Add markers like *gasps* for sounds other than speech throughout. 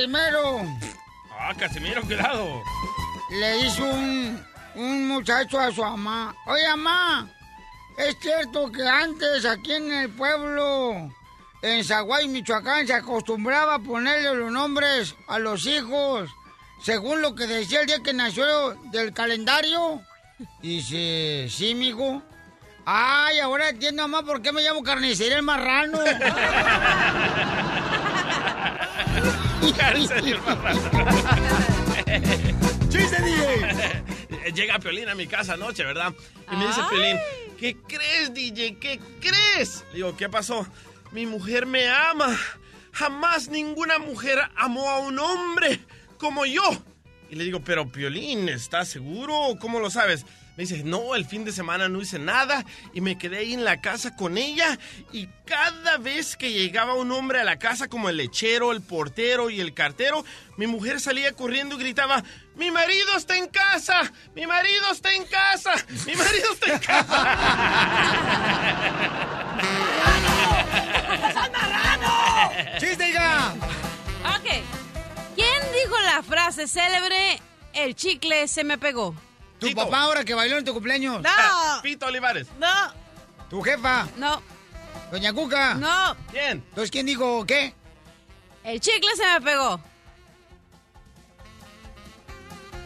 Primero. Ah, Casimiro, cuidado. Le hizo un, un muchacho a su mamá. Oye, mamá, es cierto que antes aquí en el pueblo, en Zaguay, Michoacán, se acostumbraba a ponerle los nombres a los hijos según lo que decía el día que nació del calendario. Dice, sí, mijo. Ay, ahora entiendo, mamá, por qué me llamo carnicería el marrano. *laughs* *laughs* ¡Chiste, DJ! Llega Piolín a mi casa anoche, ¿verdad? Y me dice Piolín, ¿qué crees, DJ? ¿Qué crees? Le digo, ¿qué pasó? Mi mujer me ama. Jamás ninguna mujer amó a un hombre como yo. Y le digo, pero Piolín, ¿estás seguro? ¿Cómo lo sabes? Me dice, no, el fin de semana no hice nada y me quedé ahí en la casa con ella y cada vez que llegaba un hombre a la casa como el lechero, el portero y el cartero, mi mujer salía corriendo y gritaba, mi marido está en casa, mi marido está en casa, mi marido está en casa. *laughs* ¡Chiste, hija! Ok. ¿Quién dijo la frase célebre, el chicle se me pegó? Tu papá ahora que bailó en tu cumpleaños. No. Pito Olivares. No. Tu jefa. No. Doña Cuca. No. ¿Quién? Entonces, ¿quién dijo qué? El chicle se me pegó.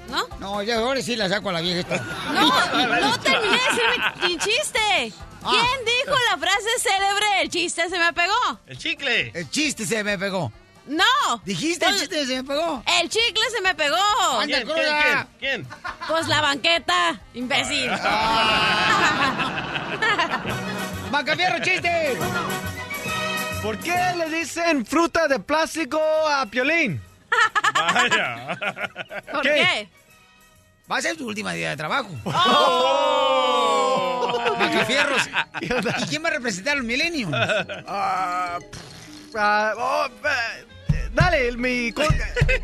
¿No? No, ya ahora sí la saco a la vieja esta. No, no terminé de decir mi, mi chiste. Ah. ¿Quién dijo la frase célebre, el chiste se me pegó? El chicle. El chiste se me pegó. No. ¿Dijiste el chiste se me pegó? El chicle se me pegó. ¿Quién? ¿Quién? ¿Quién? ¿Quién? Pues la banqueta, imbécil. *laughs* ¡Macafierro, chiste! ¿Por qué le dicen fruta de plástico a Piolín? Vaya. ¿Por ¿Qué? qué? Va a ser tu última día de trabajo. *laughs* Oh. Macafierros. ¿Y quién va a representar a los? Ah, ah, oh, dale, mi, con,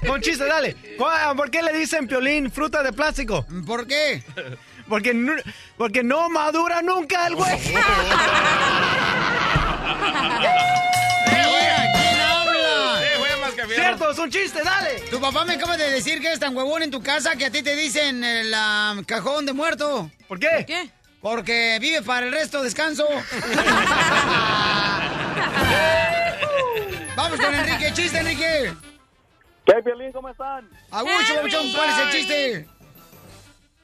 con chiste, dale. ¿Cuál- ¿Por qué le dicen Piolín fruta de plástico? ¿Por qué? Porque, porque no madura nunca el güey. *laughs* Eh. Cierto, es un chiste, dale. Tu papá me acaba de decir que eres tan huevón en tu casa que a ti te dicen el ah, cajón de muerto. ¿Por qué? ¿Qué? Porque vive para el resto, descanso. *laughs* Vamos con Enrique. Chiste, Enrique. ¿Qué, Violín? ¿Cómo están? Agucho, babuchón, ¿cuál es el chiste?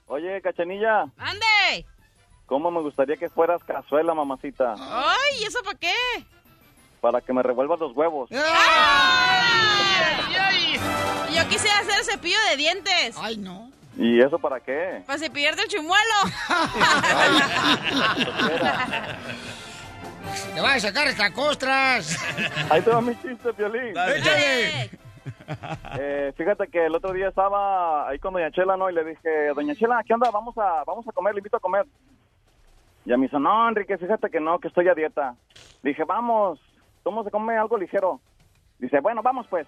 Oye, Cachanilla, ¡Ande! ¿cómo me gustaría que fueras cazuela, mamacita? ¡Ay! ¿Eso para qué? Para que me revuelvas los huevos. ¡Ay! ay! Yo quisiera hacer cepillo de dientes. Ay, no. ¿Y eso para qué? Para cepillarte el chumuelo. *laughs* *laughs* Te vas a sacar estas costras. *laughs* Ahí te va mi chiste, Violín. Dale. Échale. Eh, fíjate que el otro día estaba ahí con Doña Chela, ¿no? Y le dije, Doña Chela, ¿qué onda? Vamos a, vamos a comer, le invito a comer. Y a me dice, no, Enrique, fíjate que no, que estoy a dieta. Dije, vamos, vamos a comer algo ligero. Dice, bueno, vamos pues.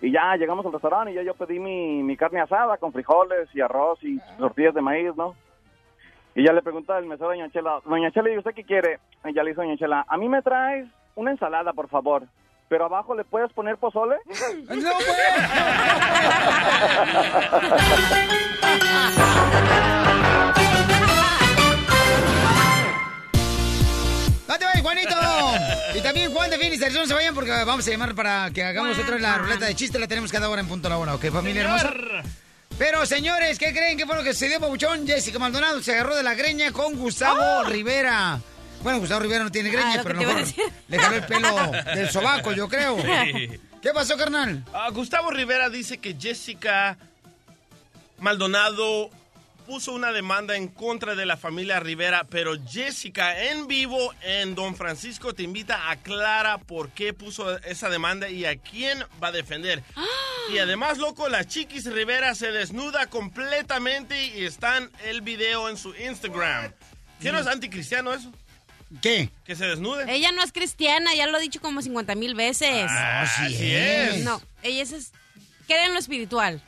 Y ya llegamos al restaurante y ya yo pedí mi, mi carne asada con frijoles y arroz y tortillas de maíz, ¿no? Y ya le pregunta el mesero a Doña Chela, Doña Chela, ¿y usted qué quiere? Y ya le dice Doña Chela, a mí me traes una ensalada, por favor. Pero abajo le puedes poner pozole. *laughs* No, pues. ¡No te vayas, Juanito! Y también Juan de Finisterre, no se vayan porque vamos a llamar para que hagamos otra la ruleta de chiste. La tenemos cada hora en punto a la hora, ¿ok, familia hermosa? Pero, señores, ¿qué creen que fue lo que sucedió, Pabuchón? Jessica Maldonado se agarró de la greña con Gustavo Rivera. Bueno, Gustavo Rivera no tiene greña, Ah, lo que pero mejor le jaló el pelo *laughs* del sobaco, yo creo. Sí. ¿Qué pasó, carnal? Ah, Gustavo Rivera dice que Jessica Maldonado puso una demanda en contra de la familia Rivera, pero Jessica en vivo en Don Francisco te invita a aclarar por qué puso esa demanda y a quién va a defender. Y además, loco, la Chiquis Rivera se desnuda completamente y está en el video en su Instagram. ¿Qué no es anticristiano eso? ¿Qué? Que se desnude. Ella no es cristiana, ya lo he dicho como 50 mil veces. Ah, Así así es. es. No, ella es, es- cree en lo espiritual.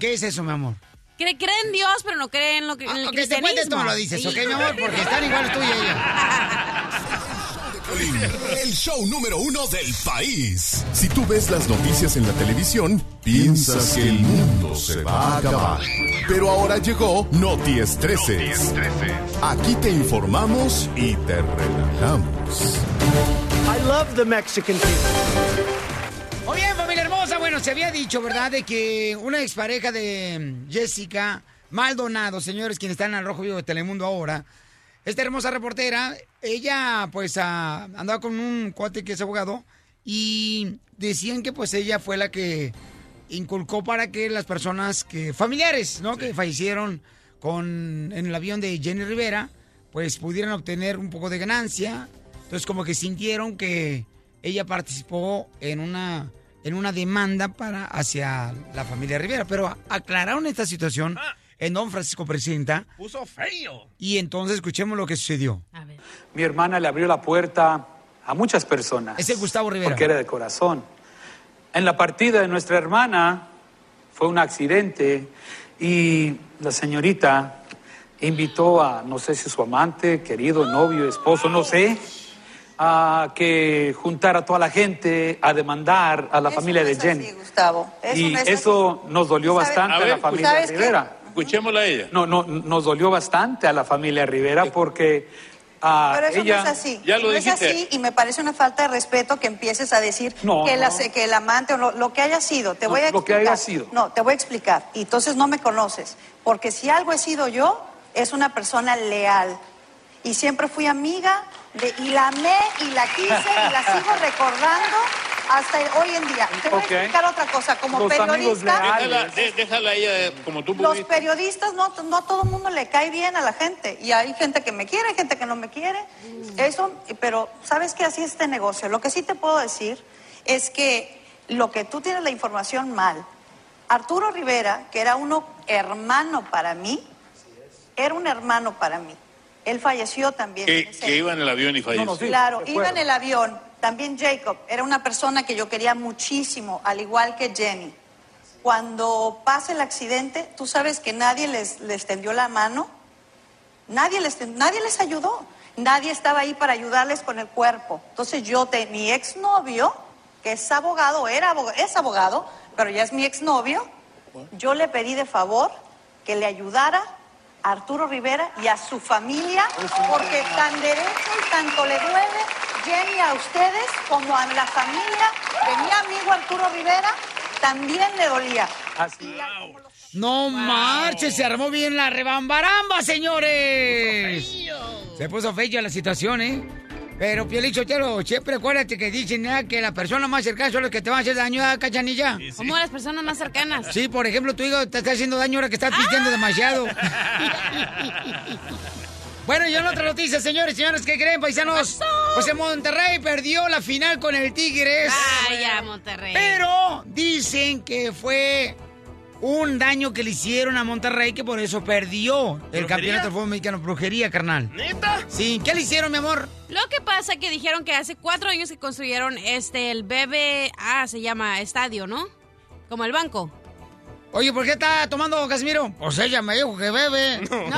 ¿Qué es eso, mi amor? Cree, cree en Dios, pero no cree en lo que en el esto cristianismo. me lo dices, Sí. ¿ok, mi amor? Porque están iguales tú y ella. El show número uno del país. Si tú ves las noticias en la televisión, piensas que el mundo se va a acabar. Pero ahora llegó Noti Estreses. Aquí te informamos y te relajamos. I love the Mexican people. Muy Bueno, se había dicho, ¿verdad?, de que una expareja de mm, Jessica Maldonado, señores, quien está en el Rojo Vivo de Telemundo ahora, esta hermosa reportera, ella, pues, ah, andaba con un cuate que es abogado y decían que, pues, ella fue la que inculcó para que las personas que, familiares, ¿no?, que fallecieron con, en el avión de Jenny Rivera, pues, pudieran obtener un poco de ganancia. Entonces, como que sintieron que ella participó en una en una demanda para hacia la familia Rivera, pero aclararon esta situación en Don Francisco Presenta Puso feo. y entonces escuchemos lo que sucedió. A ver. Mi hermana le abrió la puerta a muchas personas. Ese es Gustavo Rivera. Porque era de corazón. En la partida de nuestra hermana fue un accidente y la señorita invitó a, no sé si su amante, querido, novio, esposo, no sé, a que juntara a toda la gente a demandar a la familia de Jenny. Gustavo. Eso y no es eso nos dolió ¿Sabe- bastante a, A la ver, familia ¿sabes qué? Rivera. Escuchémosla a ella. No, no, nos dolió bastante a la familia Rivera porque ah, Pero eso ella... no es así. Ya lo no es dijiste. así y me parece una falta de respeto que empieces a decir No, que, no. la- que el amante o lo, lo que haya sido. Te No, voy a lo que explicar. haya sido. No, te voy a explicar. Y entonces no me conoces. Porque si algo he sido yo, es una persona leal. Y siempre fui amiga de, y la amé y la quise y la sigo *laughs* recordando hasta hoy en día. Te voy a explicar otra cosa. Como Los periodista. Déjala, de- déjala ella eh, como tú los pudiste. periodistas no, no a todo el mundo le cae bien a la gente y hay gente que me quiere, gente que no me quiere. Eso, pero sabes que así es este negocio. Lo que sí te puedo decir es que lo que tú tienes la información mal. Arturo Rivera, que era uno hermano para mí, era un hermano para mí. Él falleció también. Que, ese- que iba en el avión y falleció. no, sí. Claro, iba en el avión. También Jacob era una persona que yo quería muchísimo, al igual que Jenny. Cuando pasa el accidente, tú sabes que nadie les, les tendió la mano, nadie les, nadie les ayudó, nadie estaba ahí para ayudarles con el cuerpo. Entonces yo, te, mi exnovio, que es abogado, era abogado, es abogado, pero ya es mi exnovio, yo le pedí de favor que le ayudara a Arturo Rivera y a su familia, porque tan derecho y tanto le duele Jenny a ustedes como a la familia de mi amigo Arturo Rivera, también le dolía. Así. No marches, se armó bien la rebambaramba, señores. Se puso fea la situación, ¿eh? Pero, Piolín Chotero, siempre acuérdate que dicen ¿eh? que la persona más cercana son los que te van a hacer daño a cachanilla. Como las personas más cercanas. Sí, por ejemplo, tu hijo te está haciendo daño ahora que estás pisteando demasiado. *laughs* bueno, y en otra noticia, señores, señores, ¿qué creen, paisanos? Pues en Monterrey perdió la final con el Tigres. Ay, ya, Monterrey. Pero dicen que fue un daño que le hicieron a Monterrey, que por eso perdió el ¿Brujería? campeonato del fútbol mexicano. Brujería, carnal. ¿Neta? Sí, ¿qué le hicieron, mi amor? Lo que pasa que dijeron que hace cuatro años que construyeron este, el BBA, se llama estadio, ¿no? Como el banco. Oye, ¿por qué está tomando Casimiro? Pues ella me dijo que bebe. ¡No! *laughs*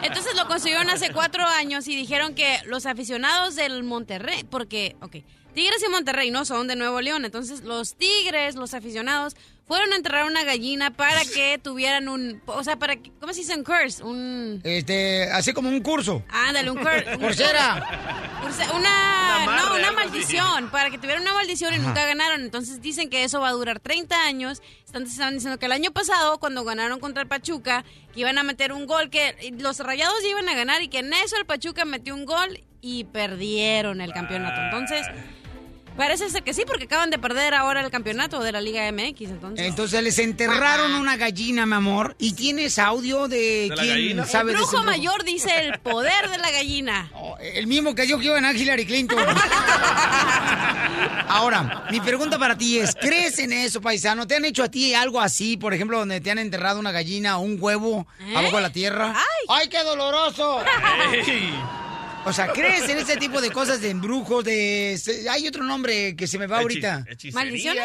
*laughs* Entonces lo construyeron hace cuatro años y dijeron que los aficionados del Monterrey, porque, ok, Tigres y Monterrey no son de Nuevo León, entonces los Tigres, los aficionados, fueron a enterrar una gallina para que *laughs* tuvieran un, o sea, para que, ¿cómo se dice un curse? Un... Este, así como un curso. Ándale, un *laughs* curse. Corsera. Una, Una amarre, no, una así. maldición, para que tuvieran una maldición y nunca ganaron. Entonces dicen que eso va a durar 30 años. Están, estaban diciendo que el año pasado, cuando ganaron contra el Pachuca, que iban a meter un gol, que los rayados ya iban a ganar y que en eso el Pachuca metió un gol y perdieron el campeonato. Entonces, Parece ser que sí, porque acaban de perder ahora el campeonato de la Liga MX, entonces. Entonces les enterraron una gallina, mi amor. ¿Y tienes audio de, ¿De quién sabe el brujo mayor dice el poder de la gallina. *laughs* El mismo que yo que iba en Hillary Clinton. *laughs* Ahora, mi pregunta para ti es, ¿crees en eso, paisano? ¿Te han hecho a ti algo así, por ejemplo, donde te han enterrado una gallina o un huevo abajo de la tierra? ¡Ay, qué doloroso! O sea, ¿crees en ese tipo de cosas de embrujos, de... Hay otro nombre que se me va ahorita. Maldiciones.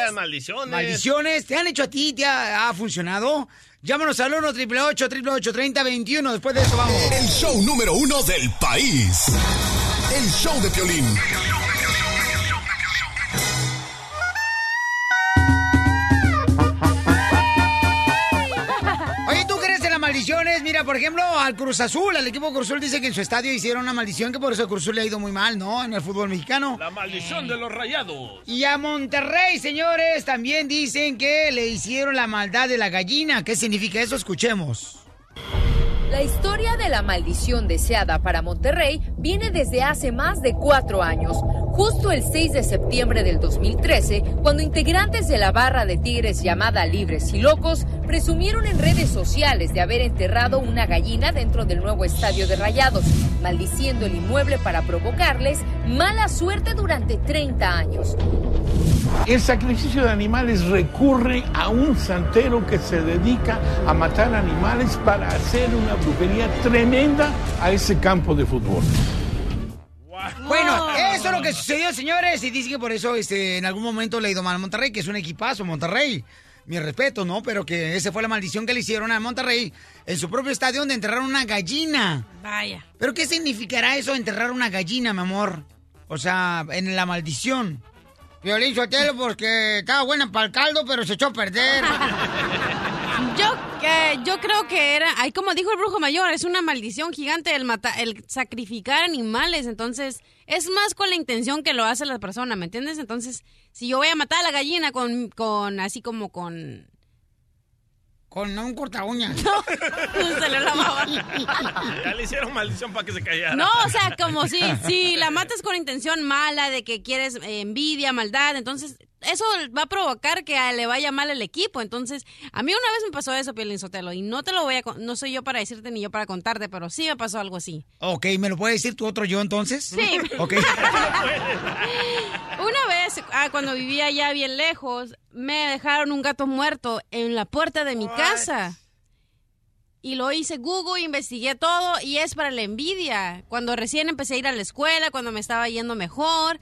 Maldiciones, ¿te han hecho a ti? ¿Te ha, ha funcionado? Llámanos al 1 888 888 3021 Después de eso vamos. El show número uno del país. El show de Piolín. Mira, por ejemplo, al Cruz Azul, al equipo Cruz Azul dice que en su estadio hicieron una maldición, que por eso el Cruz Azul le ha ido muy mal, ¿no? En el fútbol mexicano. La maldición de los rayados. Y a Monterrey, señores, también dicen que le hicieron la maldad de la gallina. ¿Qué significa eso? Escuchemos. La historia de la maldición deseada para Monterrey viene desde hace más de cuatro años, justo el 6 de septiembre del 2013, cuando integrantes de la barra de Tigres llamada Libres y Locos presumieron en redes sociales de haber enterrado una gallina dentro del nuevo estadio de Rayados, maldiciendo el inmueble para provocarles mala suerte durante 30 años. El sacrificio de animales recurre a un santero que se dedica a matar animales para hacer una brujería tremenda a ese campo de fútbol. Bueno, eso es lo que sucedió, señores. Y dicen que por eso este, en algún momento le ha ido mal a Monterrey, que es un equipazo, Monterrey. Mi respeto, ¿no? Pero que esa fue la maldición que le hicieron a Monterrey en su propio estadio donde enterraron una gallina. Vaya. ¿Pero qué significará eso, enterrar una gallina, mi amor? O sea, en la maldición. Violín Sotelo porque estaba buena para el caldo, pero se echó a perder. *laughs* Yo, creo que era, ahí como dijo el brujo mayor, es una maldición gigante el, mata, el sacrificar animales, entonces es más con la intención que lo hace la persona, ¿me entiendes? Entonces, si yo voy a matar a la gallina con, con así como con... Con un corta uña. *laughs* *laughs* Se le lavaba. Ya le hicieron maldición para que se callara. No, o sea, como si, si la matas con intención mala, de que quieres eh, envidia, maldad, entonces eso va a provocar que le vaya mal el equipo. Entonces, a mí una vez me pasó eso, Pielín Sotelo, y no te lo voy a, con- no soy yo para decirte ni yo para contarte, pero sí me pasó algo así. Ok, ¿me lo puede decir tu otro yo entonces? Sí. Ok. *laughs* Vez, ah, cuando vivía ya bien lejos, me dejaron un gato muerto en la puerta de mi casa. Y lo hice Google, investigué todo y es para la envidia. Cuando recién empecé a ir a la escuela, cuando me estaba yendo mejor.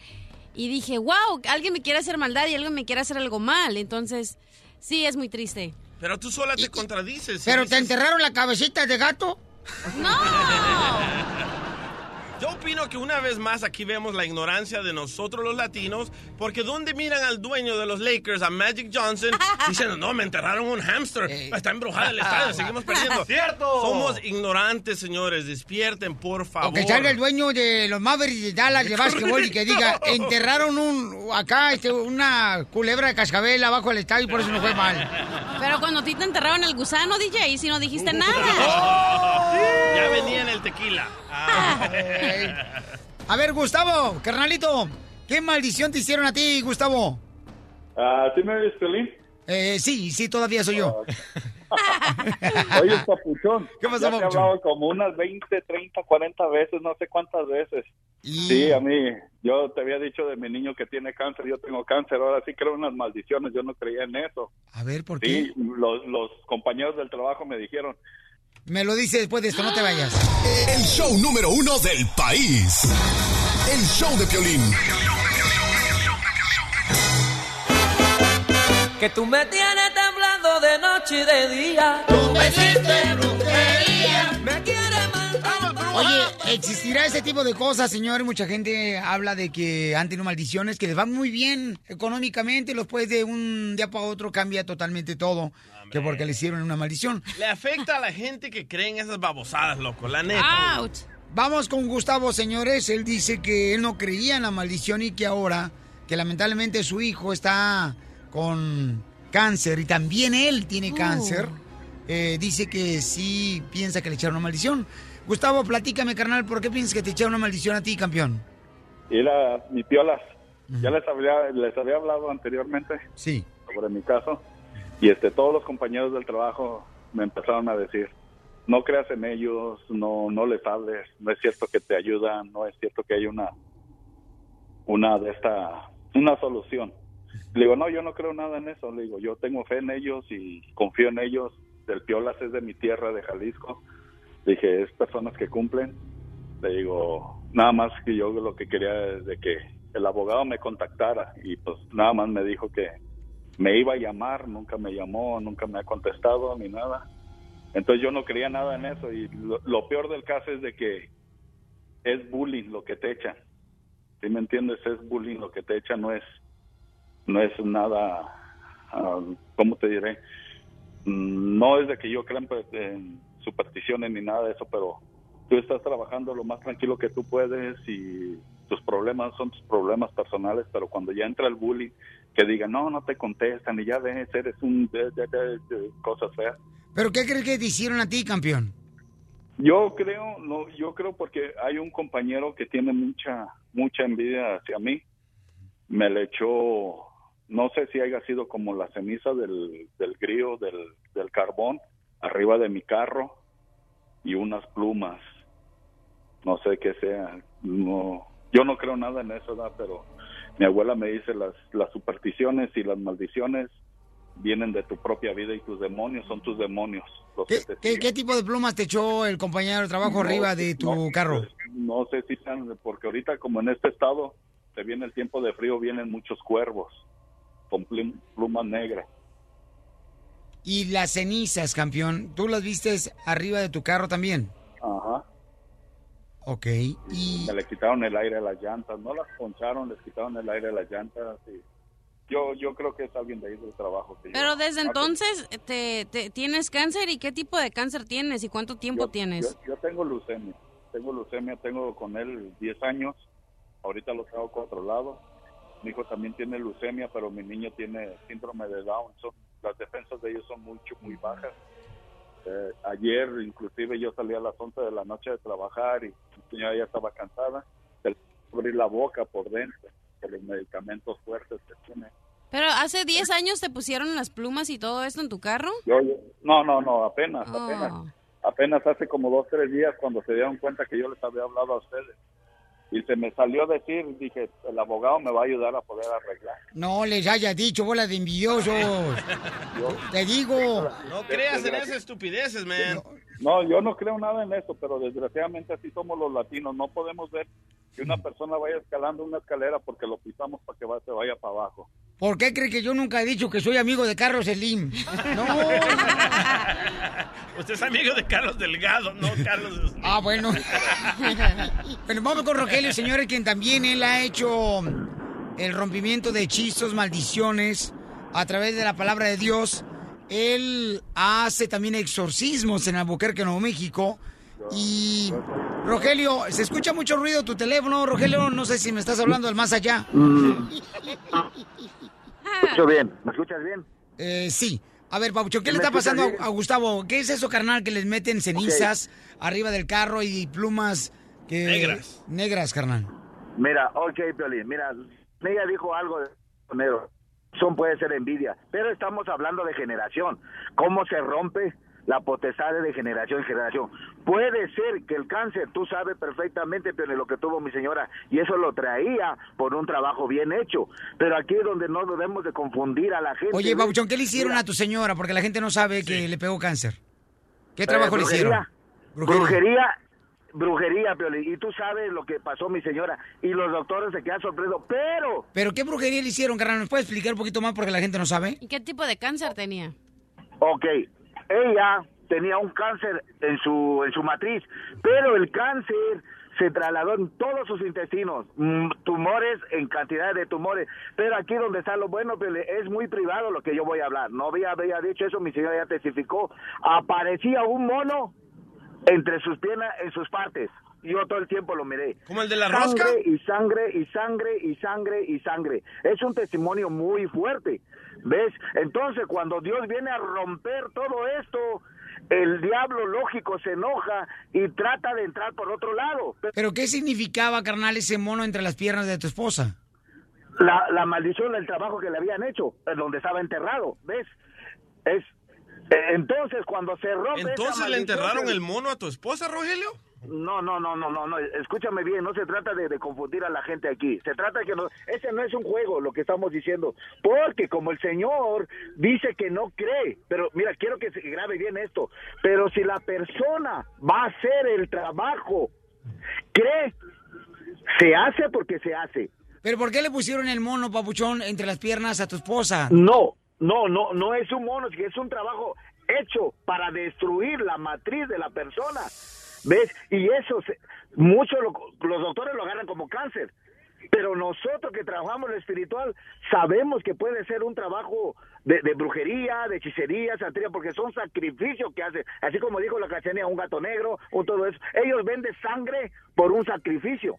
Y dije, wow, alguien me quiere hacer maldad y alguien me quiere hacer algo mal. Entonces, sí, es muy triste. Pero tú sola te contradices. ¿Pero te enterraron la cabecita de gato? *laughs* Yo opino que una vez más aquí vemos la ignorancia de nosotros los latinos, porque ¿dónde miran al dueño de los Lakers, a Magic Johnson, *laughs* diciendo, no, me enterraron un hamster, está embrujada el estadio, *laughs* seguimos perdiendo? ¡Cierto! Somos ignorantes, señores, despierten, por favor. O que salga el dueño de los Mavericks de Dallas de básquetbol y que diga, *laughs* enterraron un acá este, una culebra de cascabel abajo del estadio y por eso no fue mal. Pero cuando a ti te enterraron el gusano, DJ, si no dijiste nada. Ya venía en el tequila. *laughs* A ver, Gustavo, carnalito, ¿qué maldición te hicieron a ti, Gustavo? Ah, ¿Sí me oyes, Piolín? Eh, sí, sí, todavía soy yo. *laughs* Oye, papuchón. *laughs* ¿Qué pasó, te he papuchón? hablado como unas 20, 30, 40 veces, no sé cuántas veces. Sí, a mí, yo te había dicho de mi niño que tiene cáncer, yo tengo cáncer, ahora sí creo en unas maldiciones, yo no creía en eso. A ver, ¿por qué? Sí, los, los compañeros del trabajo me dijeron, Me lo dice después de esto, no te vayas. El show número uno del país. El show de Piolín. Que tú me tienes temblando de noche y de día. Tú me hiciste brujería. Me quieres matar. Oye, ¿existirá ese tipo de cosas, señor? Mucha gente habla de que han tenido maldiciones, que les va muy bien económicamente, los pues de un día para otro cambia totalmente todo, que porque le hicieron una maldición. Le afecta a la gente que cree en esas babosadas, loco, la neta. Vamos con Gustavo, señores. Él dice que él no creía en la maldición y que ahora, que lamentablemente su hijo está con cáncer y también él tiene cáncer, eh, dice que sí piensa que le echaron una maldición. Gustavo, platícame, carnal, ¿por qué piensas que te echaron una maldición a ti, campeón? era mi piolas. Ya les había, les había hablado anteriormente Sí. sobre mi caso y este todos los compañeros del trabajo me empezaron a decir, no creas en ellos, no no les hables, no es cierto que te ayudan, no es cierto que hay una una de esta una solución. Le digo, no, yo no creo nada en eso. Le digo, yo tengo fe en ellos y confío en ellos. Del Piolas es de mi tierra, de Jalisco. Dije, es personas que cumplen. Le digo, nada más que yo lo que quería es de que el abogado me contactara y pues nada más me dijo que me iba a llamar, nunca me llamó, nunca me ha contestado ni nada. Entonces yo no creía nada en eso y lo, peor del caso es de que es bullying lo que te echan. ¿Sí me entiendes? Es bullying lo que te echan, no es no es nada, ah, ¿cómo te diré? Mm, No es de que yo crea en, pues, en supersticiones ni nada de eso, pero tú estás trabajando lo más tranquilo que tú puedes y problemas son tus problemas personales, pero cuando ya entra el bullying, que digan, no, no te contestan y ya ves, eres un... de- de- cosas feas. ¿Pero qué crees que te hicieron a ti, campeón? Yo creo, no, yo creo porque hay un compañero que tiene mucha, mucha envidia hacia mí. Me le echó, no sé si haya sido como la ceniza del, del grillo, del, del carbón, arriba de mi carro y unas plumas. No sé qué sea. No, yo no creo nada en eso, ¿verdad? pero mi abuela me dice las, las supersticiones y las maldiciones vienen de tu propia vida y tus demonios son tus demonios. Los que ¿Qué, qué tipo de plumas te echó el compañero de trabajo No, arriba de tu no, carro? No sé si sean, porque ahorita como en este estado se viene el tiempo de frío, vienen muchos cuervos con plum- plumas negras. Y las cenizas, campeón, ¿tú las vistes arriba de tu carro también? Ajá. Ok. Y Me le quitaron el aire a las llantas, no las poncharon, les quitaron el aire a las llantas. y yo, yo creo que es alguien de ahí del trabajo. que Pero yo- desde entonces, te, te- ¿tienes cáncer? ¿Y qué tipo de cáncer tienes? ¿Y cuánto tiempo yo, tienes? Yo, yo tengo leucemia, tengo leucemia, tengo con él 10 años, ahorita lo tengo controlado. Mi hijo también tiene leucemia, pero mi niño tiene síndrome de Down. Son, las defensas de ellos son mucho, muy bajas. Eh, ayer, inclusive, yo salí a las 11 de la noche de trabajar y mi señora ya estaba cansada. Se le abrir la boca por dentro, por los medicamentos fuertes que tiene. Pero hace 10 años te pusieron las plumas y todo esto en tu carro. Yo, yo- no, no, no, apenas, Oh. apenas. Apenas hace como dos, tres días cuando se dieron cuenta que yo les había hablado a ustedes. Y se me salió a decir, dije, el abogado me va a ayudar a poder arreglar. no les haya dicho, bola de envidiosos. *laughs* Te digo. No creas en esas estupideces, man. No, yo no creo nada en eso, pero desgraciadamente así somos los latinos. No podemos ver que una persona vaya escalando una escalera porque lo pisamos para que va- se vaya para abajo. ¿Por qué cree que yo nunca he dicho que soy amigo de Carlos Slim? *laughs* No. Usted es amigo de Carlos Delgado, no Carlos. Ah, bueno. *laughs* Bueno, vamos con Rogelio, señores, quien también él ha hecho el rompimiento de hechizos, maldiciones a través de la palabra de Dios. Él hace también exorcismos en Albuquerque, Nuevo México. Y Rogelio, se escucha mucho ruido tu teléfono, Rogelio, no sé si me estás hablando del más allá. escucho bien. ¿Me escuchas bien? Eh, sí. A ver, Paucho, ¿qué ¿Sí le me está pasando a, a Gustavo? ¿Qué es eso, carnal, que les meten cenizas arriba del carro y plumas que... Negras. Negras, carnal. Mira, ok, Piolín, mira, ella dijo algo de negro. Son puede ser envidia, pero estamos hablando de generación. ¿Cómo se rompe la potestad de generación en generación? Puede ser que el cáncer, tú sabes perfectamente, Piolín, lo que tuvo mi señora, y eso lo traía por un trabajo bien hecho. Pero aquí es donde no debemos de confundir a la gente. Oye, ¿ves? Pauchón, ¿qué le hicieron Mira, a tu señora? Porque la gente no sabe que le pegó cáncer. ¿Qué Eh, trabajo le hicieron? brujería. Brujería, brujería, Piolín. Y tú sabes lo que pasó mi señora. Y los doctores se quedan sorprendidos. Pero ¿Pero qué brujería le hicieron, carnal? ¿Nos puedes explicar un poquito más porque la gente no sabe? ¿Y qué tipo de cáncer tenía? Ok, ella tenía un cáncer en su, en su matriz, pero el cáncer se trasladó en todos sus intestinos, mm, tumores en cantidad de tumores, pero aquí donde está lo bueno, es muy privado lo que yo voy a hablar, no había, había dicho eso, mi señora ya testificó, aparecía un mono entre sus piernas, en sus partes, yo todo el tiempo lo miré. ¿Como el de la sangre rosca? y sangre y sangre y sangre y sangre. Es un testimonio muy fuerte. ¿Ves? Entonces, cuando Dios viene a romper todo esto, el diablo lógico se enoja y trata de entrar por otro lado. ¿Pero qué significaba, carnal, ese mono entre las piernas de tu esposa? la, la maldición del trabajo que le habían hecho, donde estaba enterrado, ¿ves? Es entonces cuando se rompe ¿Entonces le enterraron el mono a tu esposa, Rogelio? No, no, no, no, no, no, escúchame bien, no se trata de, de confundir a la gente aquí, se trata de que no, ese no es un juego lo que estamos diciendo, porque como el Señor dice que no cree, pero mira, quiero que se grabe bien esto, pero si la persona va a hacer el trabajo, cree, se hace porque se hace. ¿Pero por qué le pusieron el mono, papuchón, entre las piernas a tu esposa? No, no, no, no es un mono, es que es un trabajo hecho para destruir la matriz de la persona. ¿Ves? Y eso, se- muchos lo- los doctores lo agarran como cáncer. Pero nosotros que trabajamos lo espiritual sabemos que puede ser un trabajo de, de brujería, de hechicería, santería, porque son sacrificios que hacen. Así como dijo la cachanía, un gato negro o todo eso. Ellos venden sangre por un sacrificio.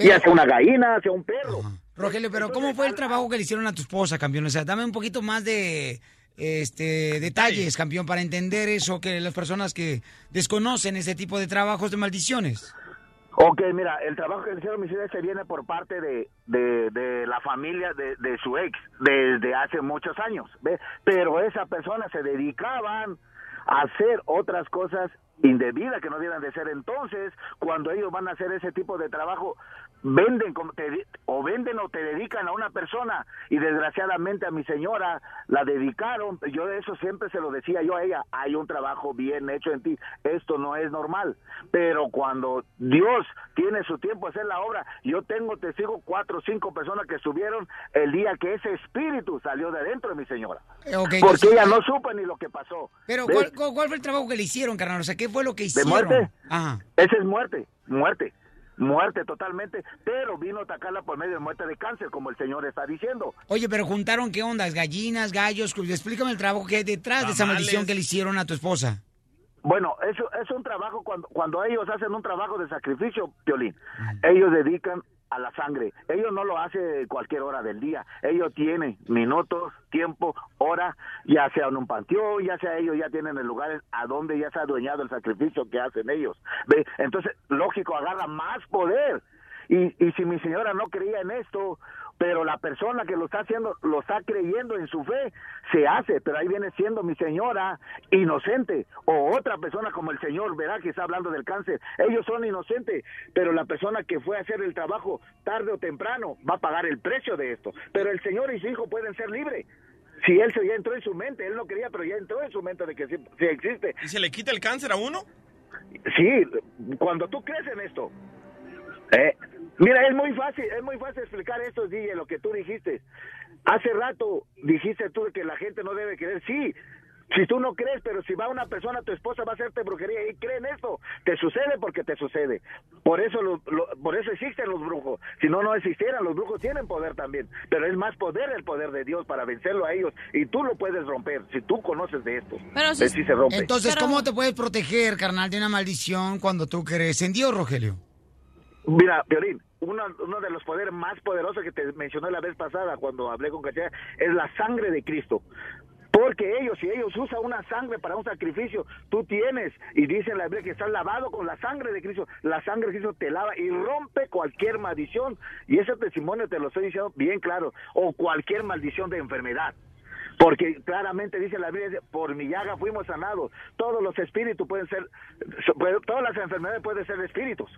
Ya sea una gallina, sea un perro. Rogelio, pero ¿cómo fue el trabajo que le hicieron a tu esposa, campeón? O sea, dame un poquito más de este detalles, campeón, para entender eso que las personas que desconocen ese tipo de trabajos de maldiciones. Ok, mira, el trabajo que le hicieron mis se viene por parte de, de, de la familia de, de su ex desde hace muchos años, ¿ves? Pero esa persona se dedicaban a hacer otras cosas indebidas que no debían de ser. Entonces, cuando ellos van a hacer ese tipo de trabajo, venden como te o venden o te dedican a una persona y desgraciadamente a mi señora la dedicaron. Yo eso siempre se lo decía yo a ella, hay un trabajo bien hecho en ti, esto no es normal. Pero cuando Dios tiene su tiempo a hacer la obra, yo tengo testigo cuatro o cinco personas que estuvieron el día que ese espíritu salió de dentro de mi señora. Eh, Porque ella no supo ni lo que pasó. Pero. ¿cuál, cuál- fue el trabajo que le hicieron, carnal? O sea, ¿qué fue lo que ¿De hicieron? muerte? Ajá. Esa es muerte, muerte, muerte totalmente, pero vino a atacarla por medio de muerte de cáncer, como el Señor está diciendo. Oye, pero juntaron qué ondas, gallinas, gallos, explícame el trabajo que hay detrás de esa maldición que le hicieron a tu esposa. Bueno, eso es un trabajo cuando cuando ellos hacen un trabajo de sacrificio, Piolín. Ellos dedican a la sangre. Ellos no lo hacen cualquier hora del día. Ellos tienen minutos, tiempo, hora, ya sea en un panteón, ya sea ellos ya tienen el lugar a donde ya se ha adueñado el sacrificio que hacen ellos. ¿Ve? Entonces, lógico, agarra más poder. Y, y si mi señora no creía en esto, pero la persona que lo está haciendo, lo está creyendo en su fe, se hace, pero ahí viene siendo mi señora inocente, o otra persona como el señor, ¿verdad? Que está hablando del cáncer, ellos son inocentes, pero la persona que fue a hacer el trabajo tarde o temprano va a pagar el precio de esto, pero el señor y su hijo pueden ser libres. Si él se ya entró en su mente, él no quería, pero ya entró en su mente de que sí, sí existe. ¿Y se le quita el cáncer a uno? Sí, cuando tú crees en esto. Eh, mira, es muy fácil, es muy fácil explicar esto, DJ, lo que tú dijiste. Hace rato dijiste tú que la gente no debe creer. Sí, si tú no crees, pero si va una persona, tu esposa va a hacerte brujería y cree en esto, te sucede porque te sucede. Por eso, lo- lo- por eso existen los brujos. Si no, no existieran, los brujos tienen poder también. Pero es más poder el poder de Dios para vencerlo a ellos. Y tú lo puedes romper si tú conoces de esto. Pero Ves si se rompe. Entonces, ¿cómo te puedes proteger, carnal, de una maldición cuando tú crees en Dios, Rogelio? Mira, Violín, uno, uno de los poderes más poderosos que te mencioné la vez pasada cuando hablé con Cachaya es la sangre de Cristo. Porque ellos, si ellos usan una sangre para un sacrificio, tú tienes, y dice la Biblia que estás lavado con la sangre de Cristo, la sangre de Cristo te lava y rompe cualquier maldición. Y ese testimonio te lo estoy diciendo bien claro, o cualquier maldición de enfermedad. Porque claramente dice la Biblia, por mi llaga fuimos sanados. Todos los espíritus pueden ser, todas las enfermedades pueden ser espíritus.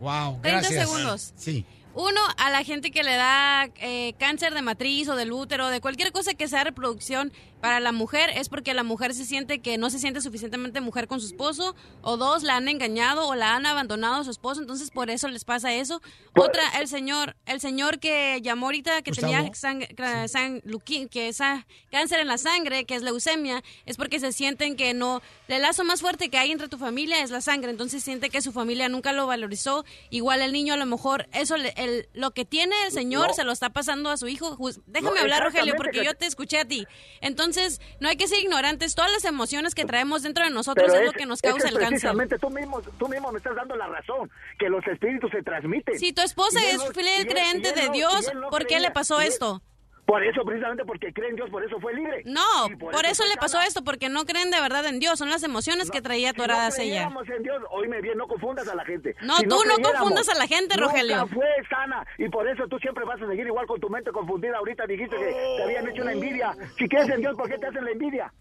Wow, 30 gracias. segundos. Sí. Uno, a la gente que le da eh, cáncer de matriz o del útero, de cualquier cosa que sea reproducción para la mujer, es porque la mujer se siente que no se siente suficientemente mujer con su esposo. O dos, la han engañado o la han abandonado a su esposo, entonces por eso les pasa eso. Otra, el señor, el señor que llamó ahorita que Gustavo. tenía sang- sang- que esa cáncer en la sangre, que es leucemia, es porque se sienten que no, el lazo más fuerte que hay entre tu familia es la sangre, entonces siente que su familia nunca lo valorizó. Igual el niño a lo mejor eso le- el- lo que tiene el señor No. se lo está pasando a su hijo. Déjame No, hablar, Rogelio, porque que- yo te escuché a ti. Entonces, no hay que ser ignorantes. Todas las emociones que traemos dentro de nosotros Pero es, lo que nos causa es el cáncer. tú mismo, tú mismo me estás dando la razón, que los espíritus se transmiten. Si tu esposa es no- fiel él- creyente de no- Dios, no ¿por qué creía- le pasó él- esto? Por eso, precisamente porque cree en Dios, por eso fue libre. No, por, eso le pasó esto, porque no creen de verdad en Dios, son las emociones que traía Si no atoradas ella. en Dios, oíme bien, no confundas a la gente. No, Si tú no confundas a la gente, nunca Rogelio. fue sana y por eso tú siempre vas a seguir igual con tu mente confundida. Ahorita dijiste que te habían hecho una envidia. Si crees en Dios, ¿por qué te hacen la envidia?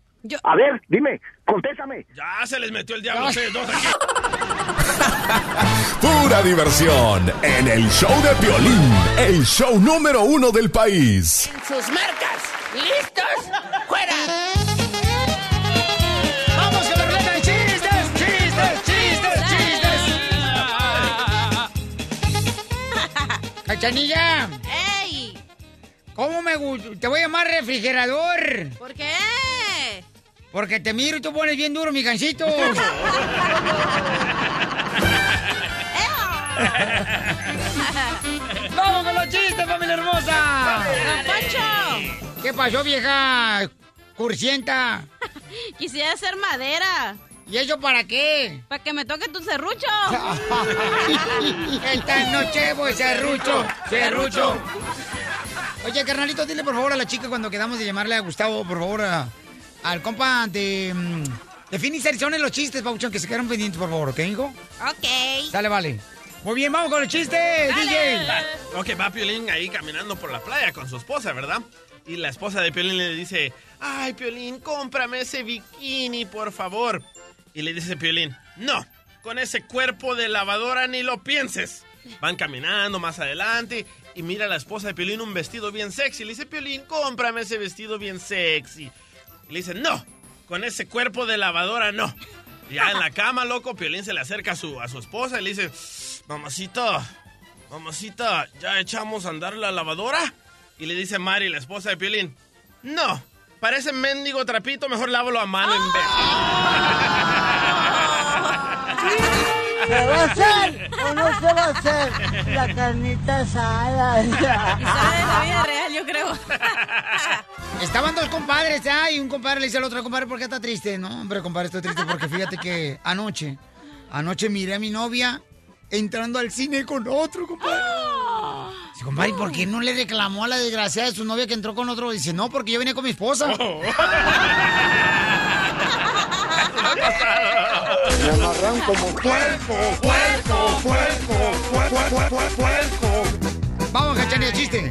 A ver, dime, contéstame. Ya se les metió el diablo a ustedes dos aquí. *laughs* Pura diversión en el show de Piolín, el show número uno del país. sus marcas. ¿Listos? ¡Fuera! ¡Vamos ruleta de chistes! ¡Chistes, chistes, chistes! *laughs* ¡Cachanilla! ¡Ey! ¿Cómo me gusta? Te voy a llamar refrigerador. ¿Por qué? Porque te miro y tú pones bien duro mi gancito. *laughs* ¡Vamos con los chistes, familia hermosa! ¡Don Poncho! ¿Qué pasó, vieja cursienta? *laughs* Quisiera hacer madera. ¿Y eso para qué? Para que me toque tu serrucho. *laughs* Esta noche voy serrucho, serrucho. Oye, carnalito, dile por favor a la chica cuando quedamos de llamarle a Gustavo, por favor, a- al compa de, mm, de Phoenix, Arizona, los chistes, Pauchón, que se quedaron pendientes, por favor, ¿ok, hijo? Ok. Dale, vale. Muy bien, vamos con el chiste, DJ. Ok, va Piolín ahí caminando por la playa con su esposa, ¿verdad? Y la esposa de Piolín le dice, ay, Piolín, cómprame ese bikini, por favor. Y le dice Piolín, no, con ese cuerpo de lavadora ni lo pienses. Van caminando más adelante y mira a la esposa de Piolín un vestido bien sexy. Le dice, Piolín, cómprame ese vestido bien sexy. Y le dice, no, con ese cuerpo de lavadora no. Y ya en la cama, loco, Piolín se le acerca a su, a su esposa y le dice, mamacita, mamacita, ¿ya echamos a andar la lavadora? Y le dice Mari, la esposa de Piolín, no, parece mendigo trapito, mejor lávalo a mano en ¿Se va a hacer o no se va a hacer la carnita asada? Y sabe la vida real, yo creo. *laughs* Estaban dos compadres, ¿ah? Y un compadre le dice al otro compadre, ¿por qué está triste? No, hombre, compadre, estoy triste porque fíjate que anoche, anoche miré a mi novia entrando al cine con otro, compadre. *gasps* Dice, compadre, ¿por qué no le reclamó a la desgraciada de su novia que entró con otro? Dice, no, porque yo venía con mi esposa. *laughs* Me amarran como puerco, puerco, puerco, puerco, puerco. Vamos, cachanilla, chiste.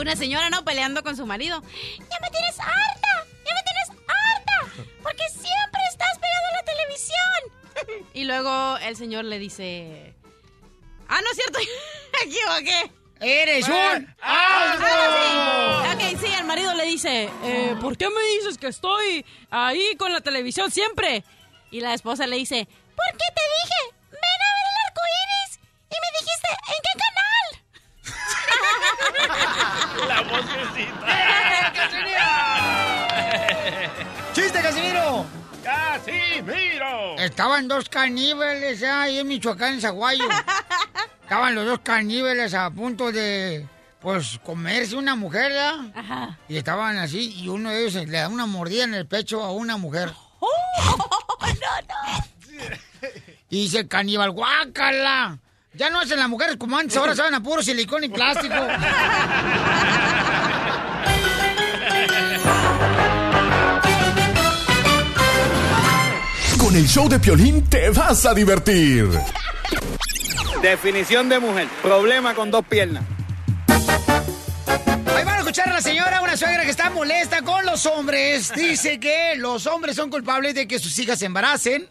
Una señora, ¿no? Peleando con su marido. Ya me tienes harta, ya me tienes harta, porque siempre estás pegado a la televisión. Y luego el señor le dice... Ah, no es cierto, *laughs* me equivoqué. ¡Eres un Ah, asno! sí. Ok, sí, el marido le dice, eh, ¿por qué me dices que estoy ahí con la televisión siempre? Y la esposa le dice, ¿por qué te dije? Ven a ver el arco iris. Y me dijiste, ¿en qué canal? La vocecita. ¡Chiste, Casimiro! ¡Casimiro! Estaban dos caníbales ahí en Michoacán, en Zaguayo. Estaban los dos caníbales a punto de, pues, comerse una mujer, ¿verdad? Y estaban así, y uno de ellos le da una mordida en el pecho a una mujer. *laughs* Y dice el caníbal, guácala. Ya no hacen las mujeres como antes, ahora saben a puro silicón y plástico. Con el show de Piolín te vas a divertir. Definición de mujer. Problema con dos piernas. Ahí van a escuchar a la señora, una suegra que está molesta con los hombres. Dice que los hombres son culpables de que sus hijas se embaracen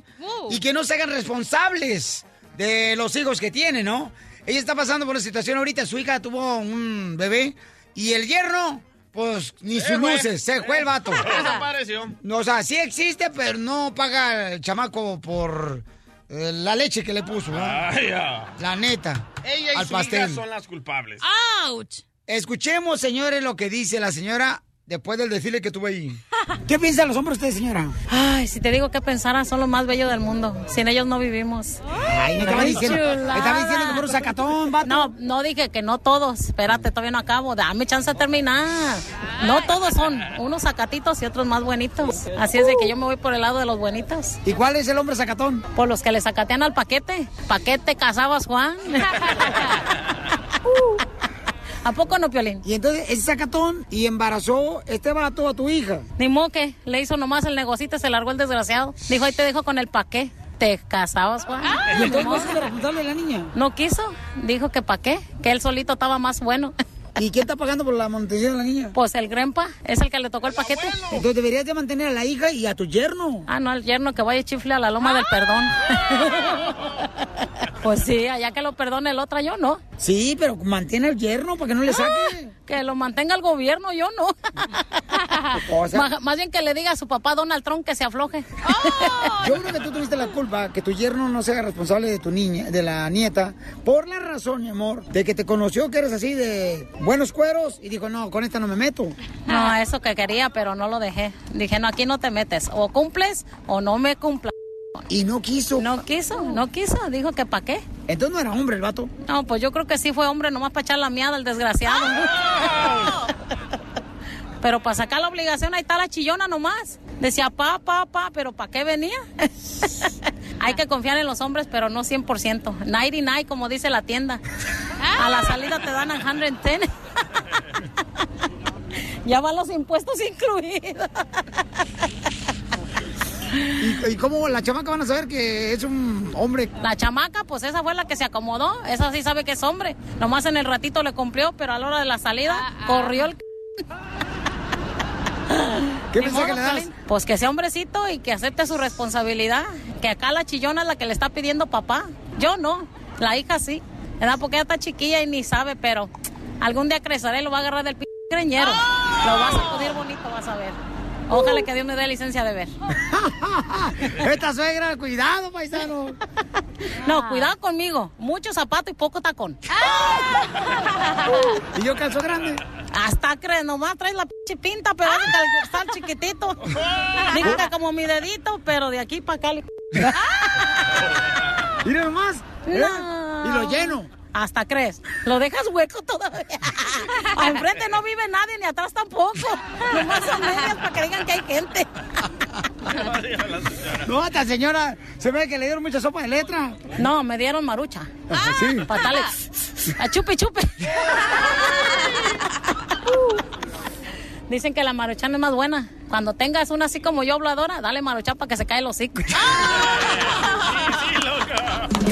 y que no se hagan responsables de los hijos que tienen, ¿no? Ella está pasando por una situación ahorita, su hija tuvo un bebé y el yerno, pues ni sus luces, se fue el vato. *laughs* Desapareció. No, o sea, sí existe, pero no paga el chamaco por eh, la leche que le puso, ¿no? Ay, ya. La neta. Ella y al su pastel. hija son las culpables. ¡Auch! Escuchemos, señores, lo que dice la señora después del desfile que tuve ahí. *laughs* ¿Qué piensan los hombres ustedes, señora? Ay, si te digo que pensara, son los más bellos del mundo. Sin ellos no vivimos. Ay, me estaba diciendo, me estaba diciendo que puro sacatón, vato. No, no dije que no todos. Espérate, todavía no acabo. Dame chance de terminar. No todos son unos sacatitos y otros más buenitos. Así es de que yo me voy por el lado de los buenitos. ¿Y cuál es el hombre sacatón? Por los que le sacatean al paquete. Paquete casabas, Juan. *laughs* *laughs* ¿A poco no, Piolín? Y entonces ese sacatón y embarazó este vato a tu hija. Ni modo que le hizo nomás el negocito y se largó el desgraciado. Dijo, ahí te dejo con el paqué. Te casabas, Juan. ¿Y entonces no la niña? No quiso. Dijo que pa' qué. Que él solito estaba más bueno. ¿Y quién está pagando por la manutención de la niña? Pues el grandpa es el que le tocó el paquete. Entonces deberías de mantener a la hija y a tu yerno. Ah, no, al yerno que vaya chifle a la loma del perdón. Pues sí, allá que lo perdone el otro, yo no. Sí, pero mantiene al yerno para que no le saque. Que lo mantenga el gobierno, yo no. *laughs* más bien que le diga a su papá Donald Trump que se afloje. *laughs* Yo creo que tú tuviste la culpa que tu yerno no sea responsable de tu niña, de la nieta, por la razón, mi amor, de que te conoció que eres así de buenos cueros y dijo, no, con esta no me meto. No, eso que quería, pero no lo dejé. Dije, no, aquí no te metes. O cumples o no me cumplas. Y no quiso. No quiso, no quiso. Dijo que pa' qué. Entonces no era hombre el vato. No, pues yo creo que sí fue hombre, nomás para echar la miada al desgraciado. *laughs* Pero para sacar la obligación, ahí está la chillona nomás. Decía, pa, pa, pa, pero ¿para qué venía? *laughs* Hay que confiar en los hombres, pero no 100%. 99, como dice la tienda. A la salida te dan a 110. *laughs* ya van los impuestos incluidos. ¿Y, y cómo la chamaca van a saber que es un hombre? La chamaca, pues esa fue la que se acomodó. Esa sí sabe que es hombre. Nomás en el ratito le cumplió, pero a la hora de la salida corrió el... ¿Qué mensaje modo, le das? Pues que sea hombrecito y que acepte su responsabilidad. Que acá la chillona es la que le está pidiendo papá. Yo no, la hija sí. ¿Verdad? Porque ella está chiquilla y ni sabe, pero algún día creceré y lo va a agarrar del p greñero. Lo va a sacudir bonito, vas a ver. Ojalá que Dios me dé licencia de ver. *laughs* Esta suegra, cuidado, paisano. No, cuidado conmigo. Mucho zapato y poco tacón. ¿Y yo calzo grande? Hasta crees, nomás traes la pinche pinta, pero está el chiquitito. Digo que como mi dedito, pero de aquí para acá. le- Mira nomás. ¿eh? No. Y lo lleno. Hasta crees. Lo dejas hueco todavía. *laughs* Enfrente no vive nadie, ni atrás tampoco. Nomás son medias para que digan que hay gente. No, esta señora se ve que le dieron mucha sopa de letra. No, me dieron marucha. Sí. Patales. A chupe, chupe. *laughs* Dicen que la maruchan es más buena. Cuando tengas una así como yo habladora, dale maruchan para que se cae el hocico. *laughs*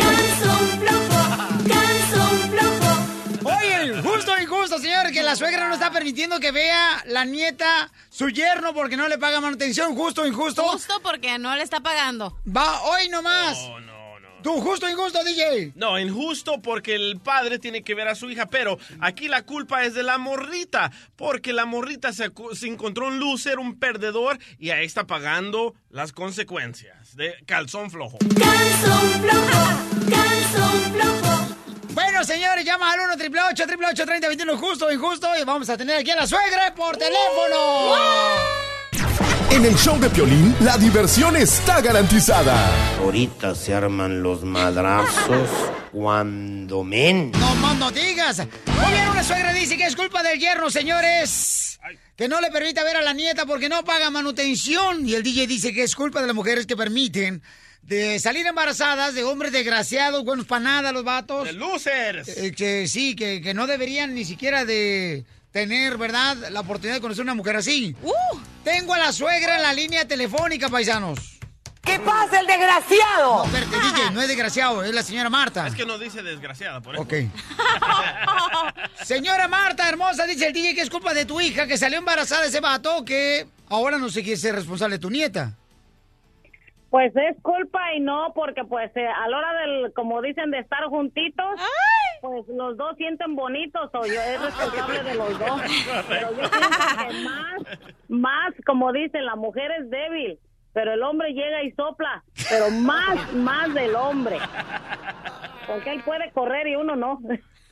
Oye, señor, que la suegra no está permitiendo que vea la nieta, su yerno, porque no le paga manutención. Justo o injusto. Justo porque no le está pagando. Va, hoy nomás. No, no, no. Tú, justo o injusto, DJ. No, injusto porque el padre tiene que ver a su hija, pero aquí la culpa es de la morrita, porque la morrita se, se encontró un loser, un perdedor, y ahí está pagando las consecuencias de calzón flojo. Bueno, señores, llama al 1 888 3021 justo o injusto y vamos a tener aquí a la suegra por teléfono. En el show de Piolín, la diversión está garantizada. Ahorita se arman los madrazos cuando men. No más no digas. Muy bien, una suegra dice que es culpa del yerno, señores. Que no le permite ver a la nieta porque no paga manutención. Y el DJ dice que es culpa de las mujeres que permiten de salir embarazadas de hombres desgraciados, buenos para nada los vatos. ¡De losers! Eh, que sí, que, que no deberían ni siquiera de tener, ¿verdad?, la oportunidad de conocer una mujer así. Tengo a la suegra en la línea telefónica, paisanos. ¿Qué pasa, el desgraciado? No, espérate, DJ, no es desgraciado, es la señora Marta. Es que no dice desgraciada, por eso. Ok. *laughs* Señora Marta, hermosa, dice el DJ que es culpa de tu hija que salió embarazada de ese vato que ahora no se quiere ser responsable de tu nieta. Pues es culpa y no, porque pues eh, a la hora del, como dicen, de estar juntitos, pues los dos sienten bonitos o yo es responsable de los dos. *laughs* Pero yo pienso que más, más, como dicen, la mujer es débil, pero el hombre llega y sopla, pero más, más del hombre. Porque él puede correr y uno no.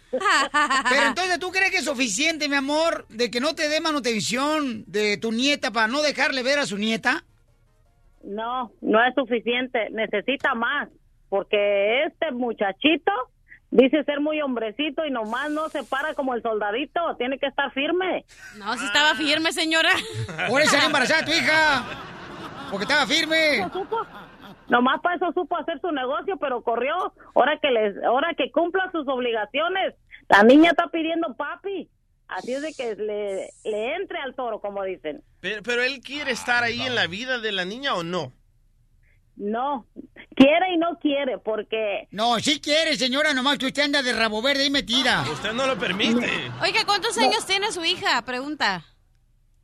Pero entonces, ¿tú crees que es suficiente, mi amor, de que no te dé manutención de tu nieta para no dejarle ver a su nieta? No, no es suficiente, necesita más, porque este muchachito dice ser muy hombrecito y nomás no se para como el soldadito, tiene que estar firme. No, si estaba firme, señora. Por eso embarazada tu hija, porque estaba firme. Nomás para eso supo hacer su negocio, pero corrió. Ahora que les, ahora que cumpla sus obligaciones, la niña está pidiendo papi. Así es de que le, le entre al toro, como dicen. Pero, pero él quiere estar ahí en la vida de la niña o no? No, quiere y no quiere, porque... No, sí quiere, señora, nomás que usted anda de rabo verde y metida. Usted no lo permite. Oiga, ¿cuántos años tiene su hija? Pregunta.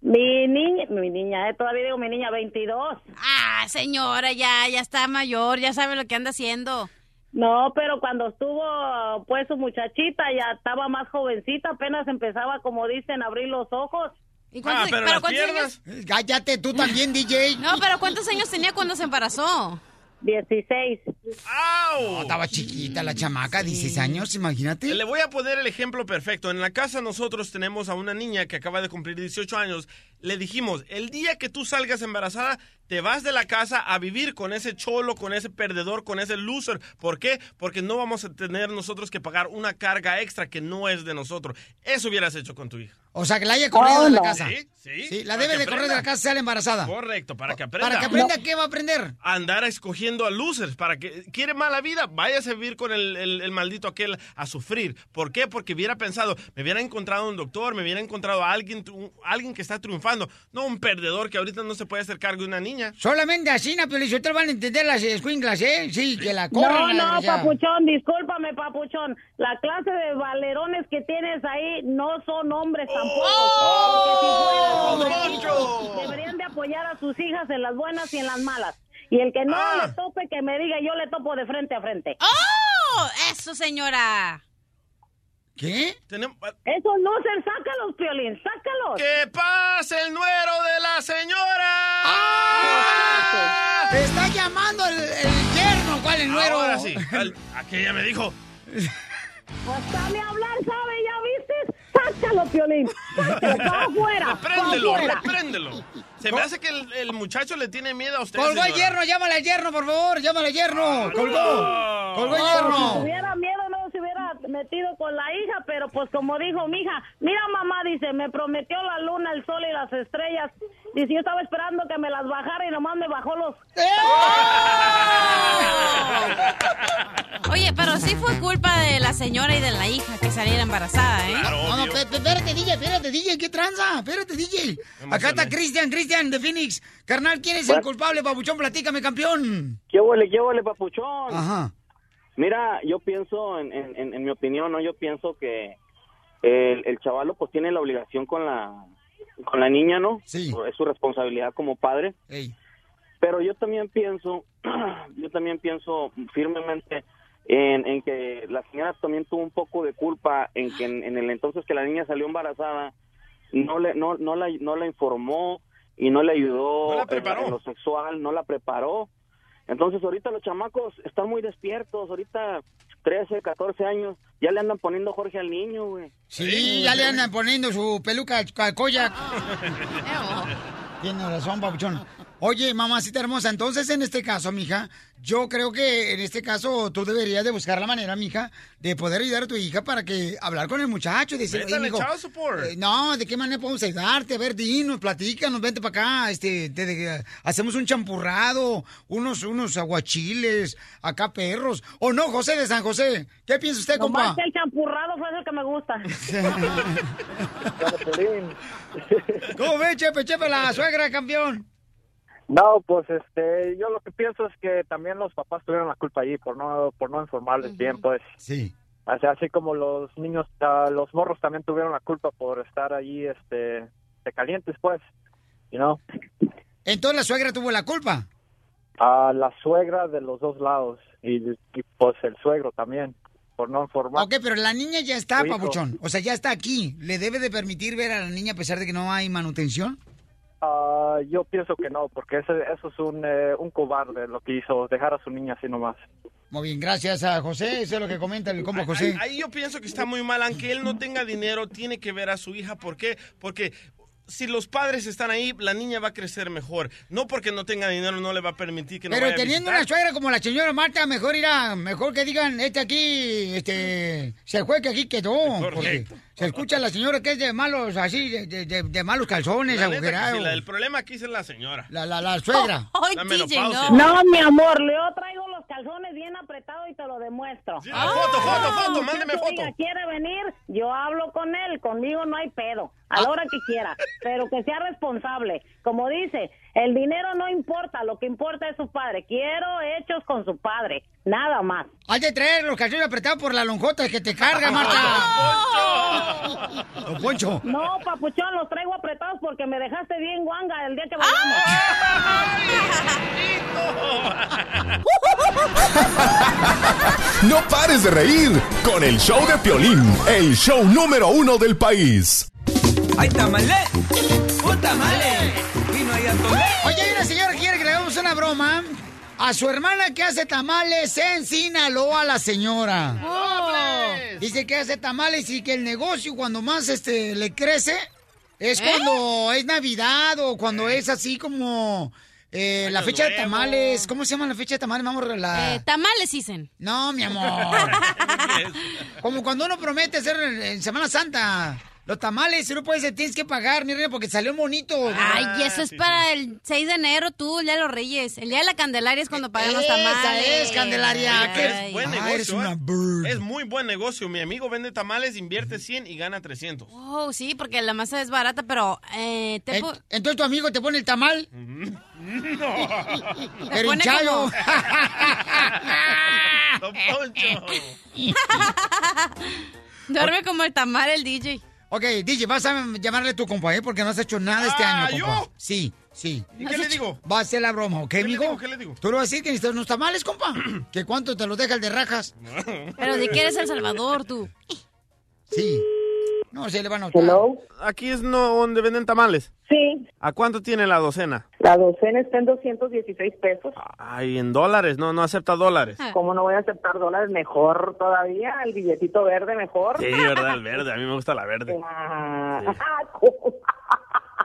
Mi niña, mi niña, eh, todavía digo mi niña, 22. Ah, señora, ya, ya está mayor, ya sabe lo que anda haciendo. No, pero cuando estuvo, pues, su muchachita, ya estaba más jovencita, apenas empezaba, como dicen, a abrir los ojos. ¿Y cuántos, Ah, pero pero las cuántos piernas. años? Cállate, tú también, DJ. No, pero ¿cuántos años tenía cuando se embarazó? 16. ¡Au! Estaba chiquita la chamaca, 16 años, imagínate. Le voy a poner el ejemplo perfecto. En la casa nosotros tenemos a una niña que acaba de cumplir 18 años. Le dijimos, el día que tú salgas embarazada, te vas de la casa a vivir con ese cholo, con ese perdedor, con ese loser. ¿Por qué? Porque no vamos a tener nosotros que pagar una carga extra que no es de nosotros. Eso hubieras hecho con tu hija. O sea, que la haya corrido de la no. casa. Sí, sí. Sí, la debe de correr de la casa si sale embarazada. Correcto, para que aprenda. Para que aprenda, ¿qué va a aprender? andar escogiendo a losers para que quiere mala vida, váyase a vivir con el, el- el maldito aquel a sufrir. ¿Por qué? Porque hubiera pensado, me hubiera encontrado un doctor, me hubiera encontrado a alguien, un- alguien que está triunfando, no un perdedor que ahorita no se puede hacer cargo de una niña. Solamente así, na, pero ustedes van a entender las escuinclas, ¿eh? Sí, que la corran. No, la no, papuchón, discúlpame, papuchón. La clase de valerones que tienes ahí no son hombres tampoco. Porque si fueran hombrecitos, deberían de apoyar a sus hijas en las buenas y en las malas. Y el que no Ah. le tope, que me diga, yo le topo de frente a frente. ¡Oh! Eso, señora. ¿Qué? Tenemos- Esos losers, sácalos, Piolín, sácalos. ¡Que pase el nuero de la señora! ¡Ah! Te está llamando el, el yerno, ¿cuál el nuero? Ahora sí, al- aquella me dijo, *laughs* Dale a hablar, ¿sabe? ¿Ya viste? Sácalo, Piolín. Sácalo, para afuera. repréndelo, repréndelo. Se me hace que el, el muchacho le tiene miedo a usted, Colgó el señora. yerno, llámale al yerno, por favor, llámale al yerno. Colgó. no. Colgó el No, Si yerno. tuviera miedo no se hubiera metido con la hija, pero pues como dijo mi hija, mira mamá, dice, me prometió la luna, el sol y las estrellas. Dice, yo estaba esperando que me las bajara y nomás me bajó los... Oye, pero sí fue culpa de la señora y de la hija que saliera embarazada, ¿eh? Claro, No, no, espérate, DJ, espérate, DJ, ¿qué tranza? Espérate, DJ. Acá está Cristian, Cristian de Phoenix. Carnal, ¿quién es el culpable, papuchón? Platícame, campeón. ¿Qué huele, qué huele, papuchón? Ajá. Mira, yo pienso, en, en- en- en mi opinión, ¿no? Yo pienso que el, el chavalo pues tiene la obligación con la con la niña, ¿no? Sí. Es su responsabilidad como padre. Ey. Pero yo también pienso, *clears throat* yo también pienso firmemente en, en que la señora también tuvo un poco de culpa en que en, en el entonces que la niña salió embarazada, no le, no, no la, no la informó y no le ayudó No en lo sexual, no la preparó. Entonces ahorita los chamacos están muy despiertos, ahorita 13, 14 años, ya le andan poniendo Jorge al niño, güey. Sí, ya le andan poniendo su peluca al Koyak. Tiene razón, papuchón. Oye, mamacita hermosa, entonces en este caso, mija, yo creo que en este caso tú deberías de buscar la manera, mija, de poder ayudar a tu hija para que hablar con el muchacho y child support. eh, no, ¿de qué manera podemos ayudarte? A ver, dinos, platícanos, vente para acá, este, te- te- hacemos un champurrado, unos, unos aguachiles, acá perros. ¿O no, José de San José? ¿Qué piensa usted, compa? Nomás que el champurrado fue el que me gusta. *laughs* ¿Cómo ve, Chepe, Chepe, la *laughs* suegra, campeón? No, pues este, yo lo que pienso es que también los papás tuvieron la culpa allí por no por no informarles bien, pues. Sí. O sea, así como los niños, ah, los morros también tuvieron la culpa por estar allí, este, de calientes, pues, you know. Entonces la suegra tuvo la culpa. A la suegra de los dos lados y, y, pues el suegro también por no informar. Ok, pero la niña ya está, papuchón. O sea, ya está aquí. ¿Le debe de permitir ver a la niña a pesar de que no hay manutención? Ah, yo pienso que no, porque ese, eso es un, eh, un cobarde lo que hizo, dejar a su niña así nomás. Muy bien, gracias a José. Eso es lo que comenta el compa José. Ahí, ahí yo pienso que está muy mal, aunque él no tenga dinero, tiene que ver a su hija. ¿Por qué? Porque si los padres están ahí, la niña va a crecer mejor. No porque no tenga dinero, no le va a permitir que no Pero vaya teniendo una suegra como la señora Marta, mejor irá, mejor que digan, este aquí, este, se fue que aquí quedó. Porque Correcto. se escucha a la señora que es de malos, así, de, de- de- de malos calzones, La agujerados. sí, la- el problema aquí es la señora. La, la, la suegra. *laughs* La menopausia. No, mi amor, Leo traigo los calzones bien apretados y te lo demuestro. Sí, foto, foto, foto, Si mándeme foto. quiere venir, yo hablo con él, conmigo no hay pedo, a la hora que quiera, pero que sea responsable. Como dice, el dinero no importa, lo que importa es su padre. Quiero hechos con su padre, nada más. Hay de traer los calzones apretados por la lonjota que te carga, *laughs* Marta. Don Poncho. No, papuchón, los traigo apretados porque me dejaste bien guanga el día que vayamos. No pares de reír con el show de Piolín, el show número uno del país. ¡Ay, tamale! ¡Un tamale! Y no hay atole. Oye, hay una señora que quiere que le hagamos una broma a su hermana que hace tamales en Sinaloa, la señora. Dice que hace tamales y que el negocio cuando más este le crece es ¿Eh? cuando es Navidad o cuando es así como eh, la fecha de tamales. ¿Cómo se llama la fecha de tamales? Vamos a la... Eh, tamales dicen. No, mi amor. *laughs* Como cuando uno promete hacer en Semana Santa los tamales, y uno puede decir, tienes que pagar, mi reina, porque salió bonito. Ay, eso es para el 6 de enero, tú, el día de los Reyes. El día de la Candelaria es cuando pagan los Esa tamales. es, Candelaria. Ay, Qué ay. Buen Ah, eres una ¿eh? bird. Es muy buen negocio. Mi amigo vende tamales, invierte 100 y gana 300. Oh, sí, porque la masa es barata, pero eh, te Entonces tu amigo te pone el tamal. Pero *laughs* *laughs* pone hinchado. como- *laughs* Don Poncho. duerme como el tamal el DJ. Ok, DJ, vas a llamarle a tu compa, ¿eh? Porque no has hecho nada este Ah, año, compa. ¿yo? Sí, sí. ¿Y qué le digo? Va a hacer la broma, ¿ok, le amigo? digo? ¿Qué le digo? Tú le vas a decir que necesitas unos tamales, compa. *clears throat* ¿Que cuánto te los deja el de rajas? Pero de qué eres El Salvador, tú. Sí. No, se le van a notar. Aquí es no donde venden tamales. Sí, ¿A cuánto tiene la docena? la docena está en 216 pesos. Ay, en dólares, no, no acepta dólares. ¿Cómo no voy a aceptar dólares? Mejor todavía, el billetito verde mejor. Sí, verdad, el verde, a mí me gusta la verde. Ah, *laughs* ¿cómo?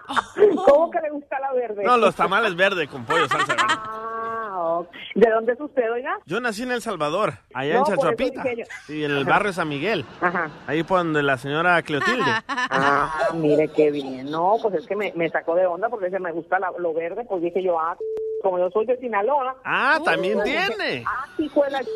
*laughs* ¿Cómo que le gusta la verde? No, los tamales verde con pollo salsa verde. Ah, ok. ¿De dónde es usted, oiga? Yo nací en El Salvador, allá No, en por eso Chachuapita. dije yo. Sí, en el Ajá. barrio San Miguel. Ajá. Ahí por donde la señora Cleotilde. Ah, mire qué bien. No, pues es que me, me sacó de onda porque dice, me gusta la- lo verde, pues dije yo, ah, como yo soy de Sinaloa. Ah, también pues dije, tiene. Ah, hijo de la que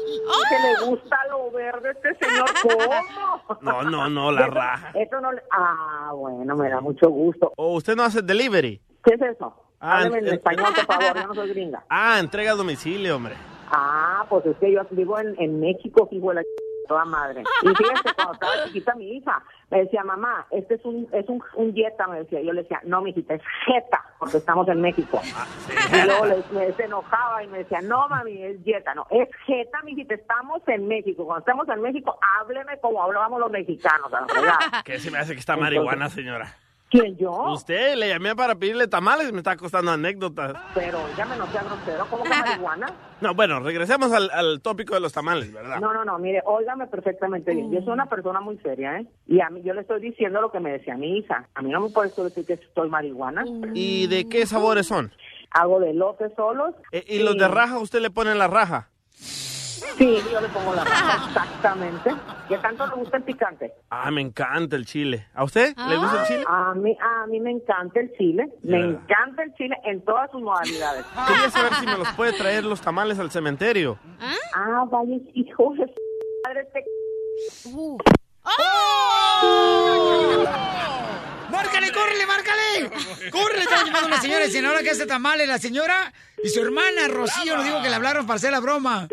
le gusta lo verde a este señor. *laughs* ¿Cómo? No, no, no, la Eso- raja. Eso no le... Ah, bueno, me da mucho gusto. ¿O usted no hace delivery? ¿Qué es eso? Ah, Hábleme en en- español, por favor, yo no soy *laughs* gringa. Ah, entrega a domicilio, hombre. Ah, pues es que yo vivo en, en México, hijo de la toda madre. Y fíjate, cuando estaba chiquita mi hija, me decía, mamá, este es un es un, un Jetta, me decía. Yo le decía, no, mijita, es Jetta, porque estamos en México. Y luego le, me, se enojaba y me decía, no, mami, es Jetta. No, es Jetta, mijita, estamos en México. Cuando estamos en México, hábleme como hablábamos los mexicanos, a la. Que se me hace que está Entonces- marihuana, señora. ¿Quién, yo? Usted le llamé para pedirle tamales y me está costando anécdotas. Pero, dígame, no sea grosero, ¿cómo que marihuana? *laughs* No, bueno, regresemos al, al tópico de los tamales, ¿verdad? No, no, no, mire, óigame perfectamente bien. Yo soy una persona muy seria, ¿eh? Y a mí yo le estoy diciendo lo que me decía mi hija. A mí no me puedes decir que estoy marihuana. ¿Y de qué sabores son? Hago de lotes solos. Eh, ¿Y los de raja usted le pone la raja? Sí, yo le pongo la raja, *laughs* exactamente. ¿Qué tanto le gusta el picante? Ah, me encanta el chile. ¿A usted le gusta el chile? A mí, a mí me encanta el chile. Me encanta el chile en todas sus modalidades. *laughs* Quería saber si me los puede traer los tamales al cementerio. Ah, vaya, hijo de madre, este... ¡Márcale, córrele, márcale! ¡Córrele! Estamos llamando a una señora de Sinaloa que hace tamales. La señora y su hermana Rocío nos dijo que le hablaron para hacer la broma.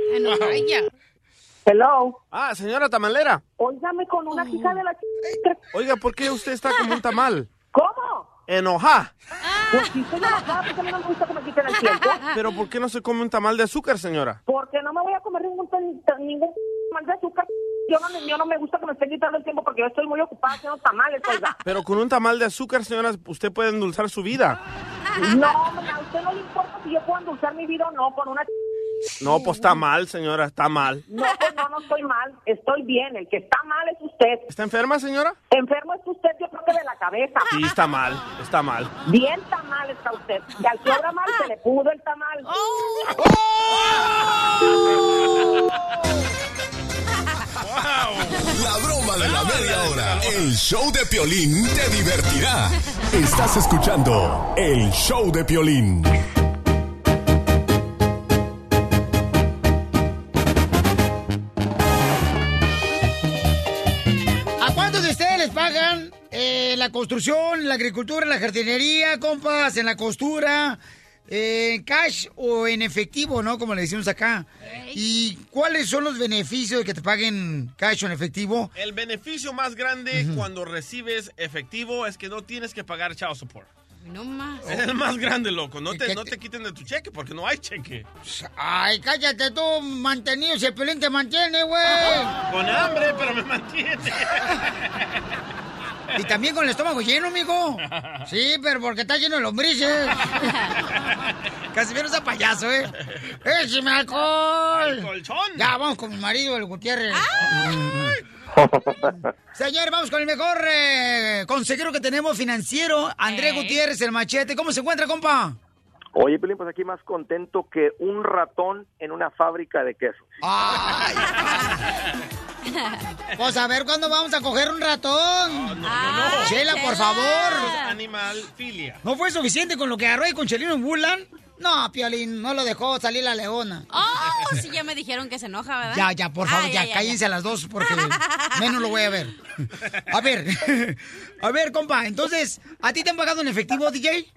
Hello. Ah, señora tamalera. Óigame con una hija de la... ch- Oiga, ¿por qué usted está como un tamal? ¿Cómo? Enoja. Pues sí, estoy enojada porque a mí no me gusta que me quiten el tiempo. Pero ¿por qué no se come un tamal de azúcar, señora? Porque no me voy a comer ningún, ningún mal de azúcar. Yo no, yo no me gusta que me estén quitando el tiempo porque yo estoy muy ocupada haciendo tamales, oiga. *laughs* Pero con un tamal de azúcar, señora, usted puede endulzar su vida. No, a usted no le importa si yo puedo endulzar mi vida o no con una... *laughs* No, pues está mal, señora, está mal. No, pues no, no estoy mal, estoy bien. El que está mal es usted. ¿Está enferma, señora? Enfermo es usted, yo creo que de la cabeza. Sí, está mal, está mal. Bien tamal está usted. Y al que obra mal se le pudo el tamal. *laughs* La broma de la media hora. El show de Piolín te divertirá. Estás escuchando el show de Piolín. ¿A cuántos de ustedes les pagan eh, la construcción, la agricultura, la jardinería, compas, en la costura? Eh, cash o en efectivo, ¿no? Como le decimos acá. ¿Y cuáles son los beneficios de que te paguen cash o en efectivo? El beneficio más grande cuando recibes efectivo es que no tienes que pagar child support. No más. Es el más grande, loco. No te, no te quiten de tu cheque porque no hay cheque. Ay, cállate tú, mantenido, si el pelín te mantiene, güey. Con hambre, pero me mantiene. *laughs* Y también con el estómago lleno, amigo. Sí, pero porque está lleno de lombrices. Casi menos a payaso, ¿eh? ¡Écheme alcohol! colchón! Ya, vamos con mi marido, el Gutiérrez. Señor, vamos con el mejor eh, consejero que tenemos financiero, André Gutiérrez, el machete. ¿Cómo se encuentra, compa? Oye, Pelín, pues aquí más contento que un ratón en una fábrica de quesos. *laughs* Pues a ver cuándo vamos a coger un ratón. Chela, por favor. Animal filia. ¿No fue suficiente con lo que agarró ahí con Chelino en Bulan? No, Piolín, no lo dejó salir la leona. Oh, sí, ya me dijeron que se enoja, ¿verdad? Ya, ya, por favor, Ah, ya, cállense a las dos porque menos lo voy a ver. A ver, *laughs* a ver, compa, entonces, ¿a ti te han pagado en efectivo, DJ?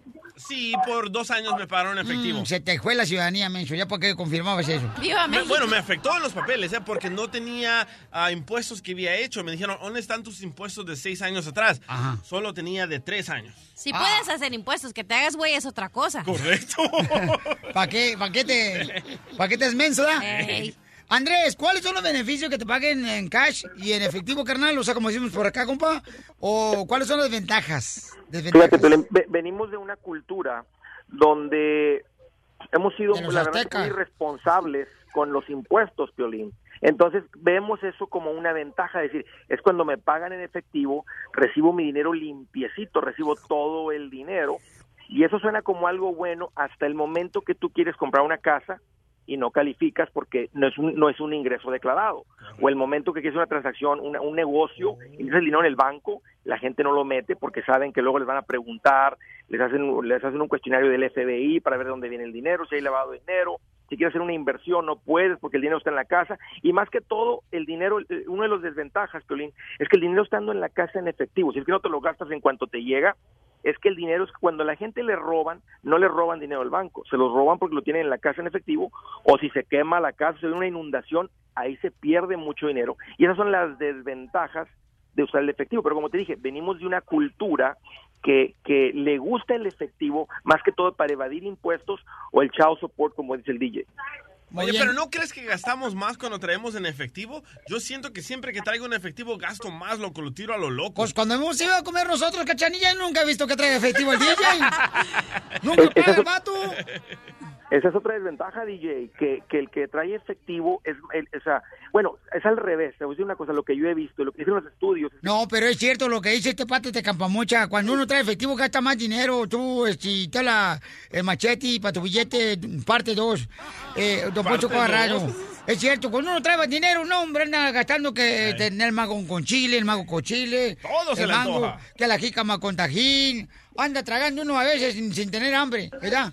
Sí, por dos años me pagaron en efectivo. Mm, se te fue la ciudadanía, menso, ya porque confirmabas eso. Me- bueno, me afectó en los papeles, ¿eh? porque no tenía ah, impuestos que había hecho. Me dijeron, ¿dónde están tus impuestos de seis años atrás? Solo tenía de tres años. Si puedes hacer impuestos, que te hagas güey es otra cosa. Correcto. *laughs* ¿Para qué, pa' qué te, pa' qué te es menso, da? Andrés, ¿cuáles son los beneficios que te paguen en cash y en efectivo, carnal? O sea, como decimos por acá, compa. ¿O cuáles son las ventajas? Fíjate, venimos de una cultura donde hemos sido, la verdad, muy responsables con los impuestos, Piolín. Entonces, vemos eso como una ventaja, es decir, es cuando me pagan en efectivo, recibo mi dinero limpiecito, recibo todo el dinero, y eso suena como algo bueno hasta el momento que tú quieres comprar una casa y no calificas porque no es un, no es un ingreso declarado. O el momento que quieres una transacción, una- un negocio, y el dinero en el banco, la gente no lo mete porque saben que luego les van a preguntar, les hacen, un- les hacen un cuestionario del FBI para ver de dónde viene el dinero, si hay lavado de dinero, si quieres hacer una inversión no puedes porque el dinero está en la casa. Y más que todo el dinero, eh, uno de los desventajas, Piolín, es que el dinero estando en la casa en efectivo, si es que no te lo gastas en cuanto te llega, es que el dinero es cuando la gente le roban, no le roban dinero al banco, se los roban porque lo tienen en la casa en efectivo o si se quema la casa, se ve una inundación, ahí se pierde mucho dinero. Y esas son las desventajas de usar el efectivo, pero como te dije, venimos de una cultura que, que le gusta el efectivo más que todo para evadir impuestos o el child support como dice el DJ. Oye, pero ¿no crees que gastamos más cuando traemos en efectivo? Yo siento que siempre que traigo en efectivo gasto más, loco, lo tiro a lo loco. Pues cuando hemos ido a comer nosotros, cachanilla, nunca he visto que traiga efectivo el DJ. *laughs* nunca Eh, paga el vato. *laughs* Esa es otra desventaja, DJ, que, que el que trae efectivo es, el- o sea, bueno, es al revés. Te voy a decir una cosa, lo que yo he visto, lo que dicen los estudios, No, pero es cierto lo que dice este pato de campamucha. Cuando uno trae efectivo gasta más dinero. Tú, este, te la, el machete para tu billete, parte dos. Eh, don Poncho dos. Es cierto, cuando uno trae dinero, no, hombre, anda gastando que tener el mago con chile, el mago con chile. Todo se el le antoja. que la jícama con tajín. Anda tragando uno a veces sin, sin tener hambre, ¿verdad?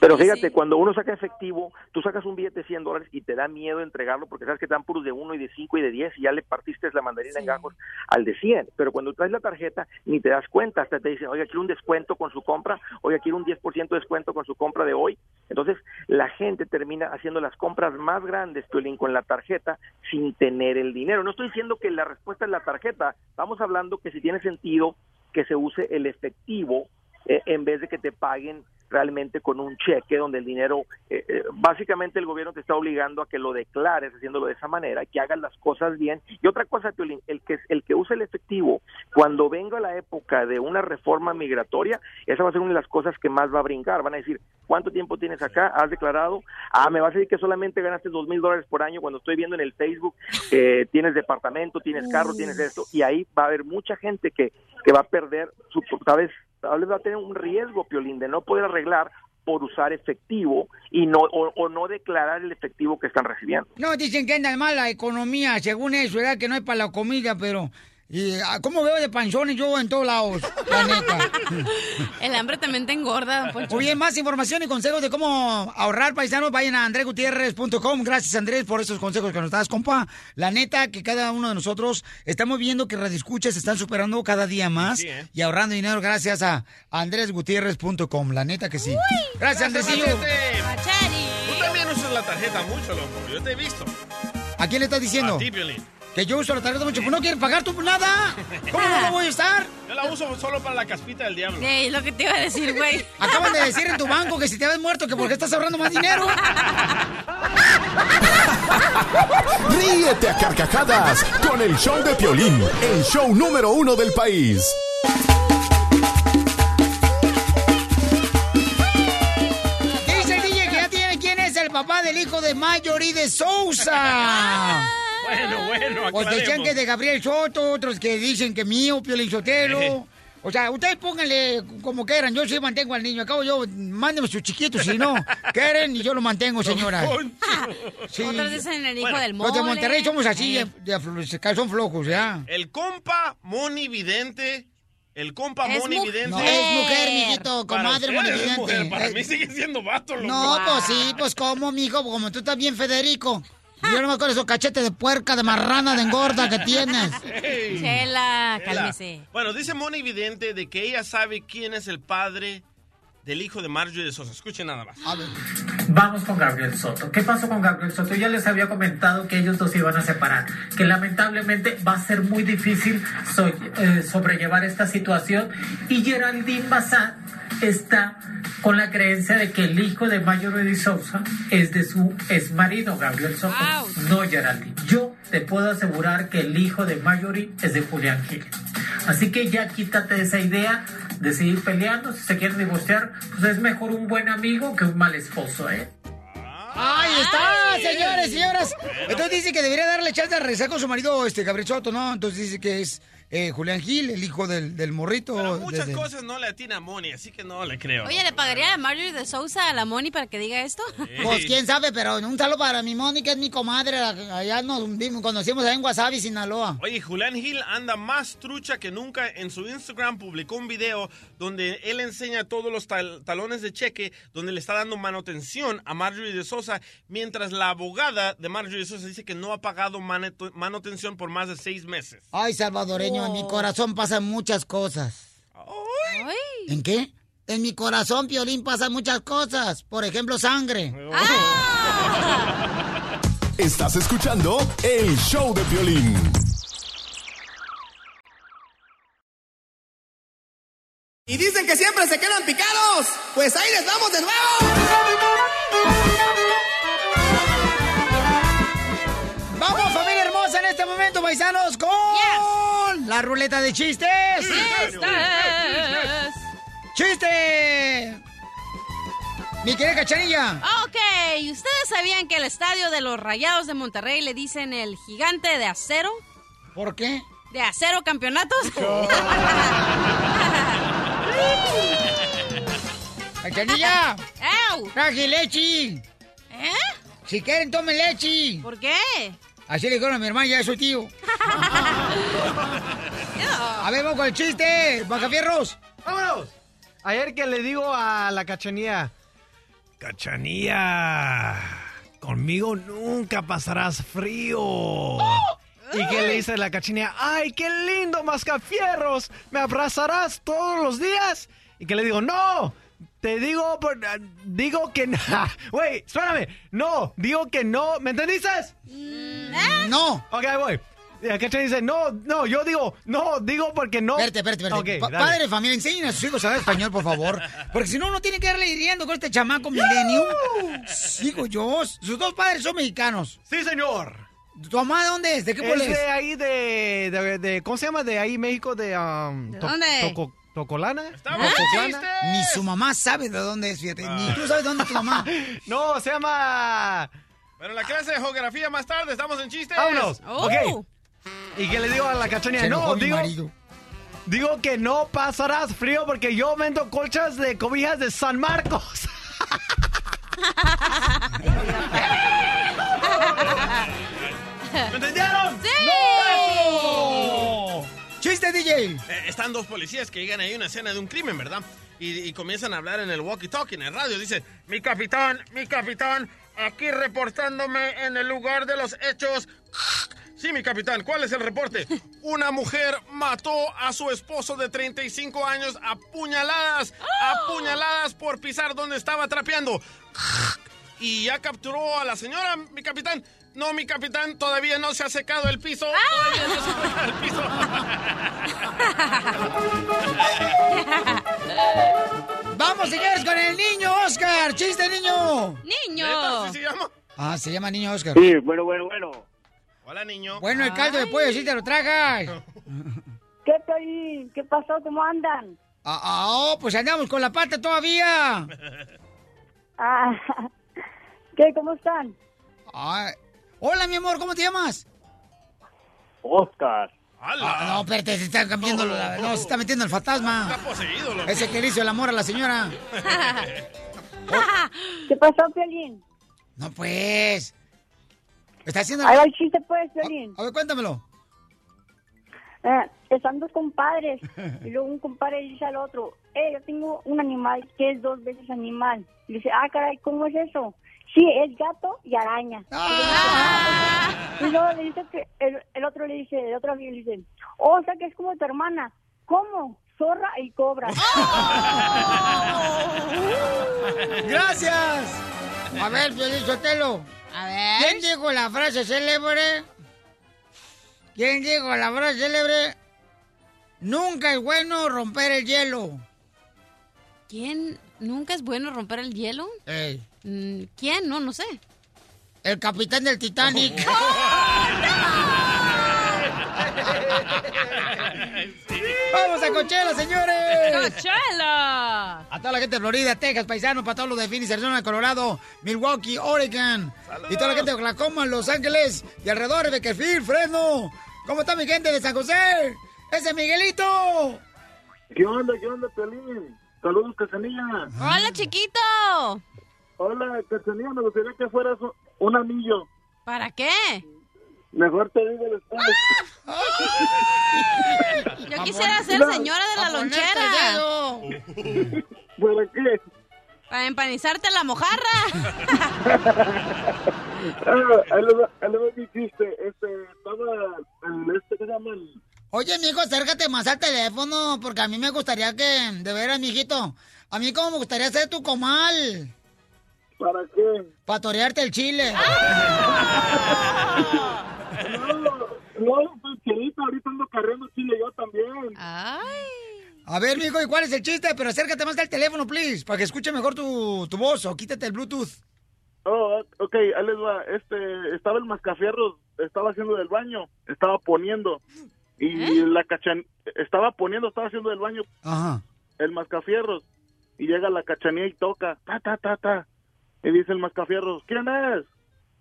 Pero fíjate, cuando uno saca efectivo, tú sacas un billete de 100 dólares y te da miedo entregarlo porque sabes que te dan puros de 1 y de 5 y de 10 y ya le partiste la mandarina en gajos al de 100. Pero cuando traes la tarjeta ni te das cuenta, hasta te dicen, oiga, quiero un descuento con su compra, oiga, quiero un 10% de descuento con su compra de hoy. Entonces, la gente termina haciendo las compras más grandes, Piolín, con la tarjeta sin tener el dinero. No estoy diciendo que la respuesta es la tarjeta, estamos hablando que si tiene sentido que se use el efectivo eh, en vez de que te paguen realmente con un cheque donde el dinero, eh, eh, básicamente el gobierno te está obligando a que lo declares haciéndolo de esa manera, que hagas las cosas bien. Y otra cosa, Piolín, el que, el que use el efectivo, cuando venga la época de una reforma migratoria, esa va a ser una de las cosas que más va a brincar. Van a decir, ¿cuánto tiempo tienes acá? ¿Has declarado? Ah, me vas a decir que solamente ganaste dos mil dólares por año cuando estoy viendo en el Facebook, eh, tienes departamento, tienes carro, tienes esto, y ahí va a haber mucha gente que, que va a perder su, ¿sabes? Tal vez va a tener un riesgo, Piolín, de no poder arreglar por usar efectivo y no o, o no declarar el efectivo que están recibiendo. No, dicen que anda mal la economía, según eso, ¿verdad? Que no hay para la comida, pero Y ah, cómo veo de panzones yo en todos lados, la neta. *laughs* El hambre también te engorda, Poncho. Muy bien, más información y consejos de cómo ahorrar paisanos, vayan a andresgutierrez.com. Gracias, Andrés, por esos consejos que nos das, compa. La neta, que cada uno de nosotros estamos viendo que Radio Escuchas se están superando cada día más Sí, ¿eh? y ahorrando dinero gracias a andresgutierrez.com. La neta que sí. Gracias, Andresillo. Tú también usas la tarjeta mucho, loco. Yo te he visto. ¿A quién le estás diciendo? A ti, Piolín. Que yo uso la tarjeta mucho. Pues no quieres pagar tú nada. ¿Cómo no lo voy a estar? Yo la uso solo para la caspita del diablo. es lo que te iba a decir, güey. Acaban de decir en tu banco que si te habías muerto, que porque estás ahorrando más dinero. Ríete a carcajadas con el show de Piolín, el show número uno del país. Dice el DJ que ya tiene quién es el papá del hijo de Mayori de Sousa. *laughs* Bueno, bueno, Pues decían aclaremos. que de Gabriel Soto, otros que dicen que mío, Piolín Sotelo. O sea, ustedes pónganle como quieran, yo sí mantengo al niño. Acabo yo, mándenme sus chiquitos, si no quieren, y yo lo mantengo, señora. Sí. Otros dicen el hijo del Los de mole. Monterrey somos así, Eh. de, de calzón flojos, ¿ya? El compa Moni Vidente. El compa Es Moni Vidente. No, es mujer, mijito, Para comadre Moni Vidente. Para Eh, mí sigue siendo vato, loco. No, pues sí, pues cómo, mijo, como tú estás bien, Federico. Yo no me acuerdo esos cachetes de puerca, de marrana, de engorda que tienes. Chela, cálmese. Bueno, dice Moni Vidente de que ella sabe quién es el padre del hijo de Marjorie de Sosa. Escuchen nada más. Vamos con Gabriel Soto. ¿Qué pasó con Gabriel Soto? Ya les había comentado que ellos dos se iban a separar, que lamentablemente va a ser muy difícil so- eh, sobrellevar esta situación y Geraldine Bazán está con la creencia de que el hijo de Mayor de Sousa es de su exmarido Gabriel Soto. No, Geraldine. Yo te puedo asegurar que el hijo de Mayori es de Julián Gil. Así que ya quítate esa idea de seguir peleando. Si se quieren divorciar, pues es mejor un buen amigo que un mal esposo, ¿eh? ¡Ahí está, señores, señoras! Entonces dice que debería darle chance a regresar con su marido, este, Gabriel Soto, ¿no? Entonces dice que es eh, Julián Gil, el hijo del, del morrito. Pero muchas desde- cosas no le atina a Moni, así que no le creo. Oye, ¿le pagaría a Marjorie de Sousa a la Moni para que diga esto? Pues quién sabe, pero un saludo para mi Mónica, es mi comadre. Allá nos vimos, conocimos allá en Wasabi, Sinaloa. Oye, Julián Gil anda más trucha que nunca. En su Instagram publicó un video donde él enseña todos los tal- talones de cheque, donde le está dando manutención a Marjorie de Sosa, mientras la abogada de Marjorie de Sosa dice que no ha pagado manutención por más de seis meses. Ay, salvadoreño, en mi corazón pasan muchas cosas. ¿En qué? En mi corazón, Piolín, pasan muchas cosas. Por ejemplo, sangre. Estás escuchando el show de Piolín. Y dicen que siempre se quedan picados. Pues ahí les vamos de nuevo. Vamos, familia hermosa, en este momento, paisanos, con la ruleta de chistes. ¡Chiste! Mi querida cachanilla. Ok, ¿ustedes sabían que el estadio de los Rayados de Monterrey le dicen el gigante de acero? ¿Por qué? ¿De acero campeonatos? *laughs* ¡Cachanilla! *laughs* ¡Ew! ¡Traje leche! ¿Eh? Si quieren, tomen leche. ¿Por qué? Así le dijeron a mi hermana, ya es su tío. *laughs* A ver, vamos con el chiste. Bacafierros. ¡Vámonos! Ayer que le digo a la cachanía, Cachanía, conmigo nunca pasarás frío. Y que le dice la cachanía, ¡ay, qué lindo, mascafierros! ¿Me abrazarás todos los días? Y que le digo, ¡no! Te digo, por- ah, digo que no. *laughs* Güey, espérame. No, digo que no. ¿Me entendiste? No. Ok, ahí voy. La cachanía dice, no, no, yo digo, no, digo porque no. Espérate, espérate, espérate. Ok, Pa- dale. padre de familia, enseñen a sus hijos a hablar español, por favor. Porque si no, uno tiene que darle hiriendo con este chamaco milenio. Digo yo, sus dos padres son mexicanos. Sí, señor. ¿Tu mamá de dónde es? ¿De qué pueblo es? de ahí de, de, de- ¿Cómo se llama? De ahí, México, de... um, ¿De To- dónde? Toco- ¿Tocolana? ¿Tocotlana? Ni su mamá sabe de dónde es, fíjate. Ni tú sabes dónde es tu mamá. *laughs* no, se llama... Bueno, la clase de geografía más tarde, estamos en chistes. ¡Vámonos! Oh. Ok. Y que le digo a la enojó no, digo... marido. Digo que no pasarás frío porque yo vendo colchas de cobijas de San Marcos. *laughs* ¿Me entendieron? ¡Sí! ¡No! Chiste, DJ? Eh, están dos policías que llegan ahí a una escena de un crimen, ¿verdad? Y, y comienzan a hablar en el walkie-talkie, en el radio. Dice, mi capitán, mi capitán, aquí reportándome en el lugar de los hechos. *laughs* Sí, mi capitán, ¿cuál es el reporte? *laughs* Una mujer mató a su esposo de 35 años a puñaladas, a puñaladas por pisar donde estaba trapeando. *laughs* Y ya capturó a la señora, mi capitán. No, mi capitán, todavía no se ha secado el piso. Todavía no se ha secado el piso. *laughs* Vamos, señores, con el niño Oscar. ¡Chiste, niño! ¡Niño! ¿Neta, así se llama? Ah, se llama niño Oscar. Sí, bueno, bueno, bueno. Hola, niño. Bueno, el caldo de pollo, sí te lo tragas. *laughs* ¿Qué, Piolín? ¿Qué pasó? ¿Cómo andan? Ah, ah, oh, pues andamos con la pata todavía. *laughs* Ah, ¿Qué? ¿Cómo están? Ay. Hola, mi amor, ¿cómo te llamas? Oscar. Ah, no, espérate, se está cambiando, la- no, se está metiendo el fantasma. Está poseído, loco. Ese que le hizo el amor a la señora. ¿Qué pasó, Piolín? No, pues. Está haciendo... Ahí va el chiste, pues, Piolín. A ver, cuéntamelo. Eh, están dos compadres *laughs* y luego un compadre dice al otro, eh, yo tengo un animal que es dos veces animal. Y dice, ah, caray, ¿cómo es eso? Sí, es gato y araña. Y luego le dice que el, el otro le dice, el otro amigo le dice, oh, o sea que es como tu hermana. ¿Cómo? Zorra y cobra. *laughs* ¡Gracias! A ver, Sotelo. A ver. ¿Quién dijo la frase célebre? ¿Quién dijo la frase célebre? Nunca es bueno romper el hielo. ¿Quién? ¿Nunca es bueno romper el hielo? Ey. Mm, ¿Quién? No, no sé. El capitán del Titanic. *laughs* ¡Vamos a Coachella, señores! ¡Coachella! A toda la gente de Florida, Texas, paisanos, para todos los de Phoenix, Arizona, Colorado, Milwaukee, Oregon. Y toda la gente de Oklahoma, Los Ángeles y alrededor de Beckerfield, Fresno. ¿Cómo está mi gente de San José? ¡Ese Miguelito! ¿Qué onda, qué onda, Pelín? Saludos, Cachanilla. ¡Hola, chiquito! Hola, Cachanilla, me gustaría que fueras un- anillo. ¿Para qué? Mejor te digo después. Yo quisiera ser señora de la lonchera. ¿Para *laughs* qué? Para empanizarte la mojarra. *laughs* Ah, ahí mi chiste. Este, estaba, el, este, ¿qué se llama? El- Oye, mijo, acércate más al teléfono, porque a mí me gustaría que, de veras, mijito, a mí como me gustaría ser tu comal. ¿Para qué? Para torearte el chile. *laughs* No, pues, querido, ahorita ando cargando chile yo también. A ver, mijo, ¿y cuál es el chiste? Pero acércate más al teléfono, please, para que escuche mejor tu, tu voz, o quítate el Bluetooth. Oh, ok, ahí les va. Este, estaba el mascafierros, estaba haciendo del baño, estaba poniendo. Y la cachan... Estaba poniendo, estaba haciendo del baño Ajá. el mascafierros. Y llega la cachanía y toca, ta, ta, ta, ta. Y dice el mascafierros, ¿quién es?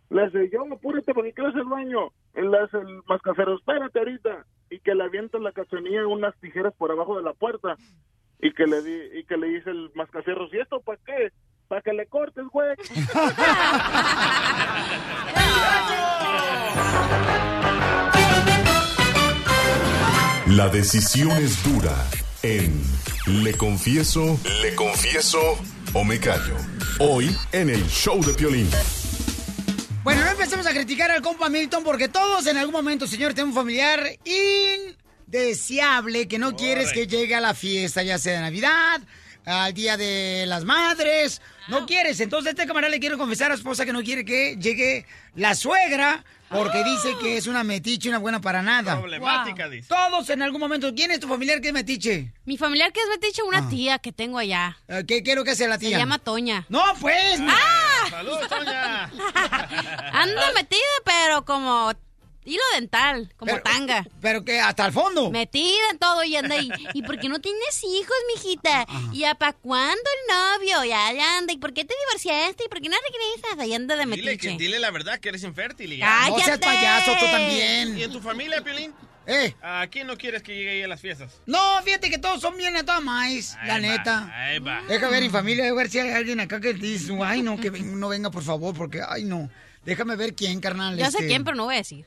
Le dice, yo, apúrate porque quiero hacer el baño. Y le hace el mascafierros, espérate ahorita. Y que le avienta la cachanía unas tijeras por abajo de la puerta. Y que le, di, y que le dice el mascafierros, ¿y esto para qué? Para que le cortes, güey. *laughs* La decisión es dura en Le Confieso, Le Confieso o Me Callo. Hoy en el show de Piolín. Bueno, no empecemos a criticar al compa Milton porque todos en algún momento, señor, tenemos un familiar indeseable que no quieres que llegue a la fiesta, ya sea de Navidad, al Día de las Madres. No quieres. Entonces, este camarada le quiere confesar a su esposa que no quiere que llegue la suegra porque dice que es una metiche, una buena para nada. Problemática, dice. Todos en algún momento. ¿Quién es tu familiar que es metiche? Mi familiar que es metiche, una tía que tengo allá. Eh, ¿Qué quiero que sea la tía? Se llama Toña. No, pues. ¡Ah! ¡Saludos, Toña! *laughs* Anda metida, pero como hilo dental, como Pero- tanga. Pero que hasta el fondo. Metida en todo y anda ahí. ¿Y por qué no tienes hijos, mijita? ¿Y a pa' cuándo el novio? Ya, ya anda. ¿Y por qué te divorciaste? ¿Y por qué no regresas? Ahí anda de Dile, metiche. que, dile la verdad que eres infértil y ya. ¡Cállate! No seas payaso, tú también. ¿Y en tu familia, Piolín? ¿Eh? ¿A quién no quieres que llegue ahí a las fiestas? No, fíjate que todos son bien a toda maíz, la va, neta. ahí va. Deja ver mi familia, a ver si hay alguien acá que dice, ay no, que ven- no venga por favor, porque, ay no. Déjame ver quién, carnal. Ya sé este. quién, pero no voy a decir.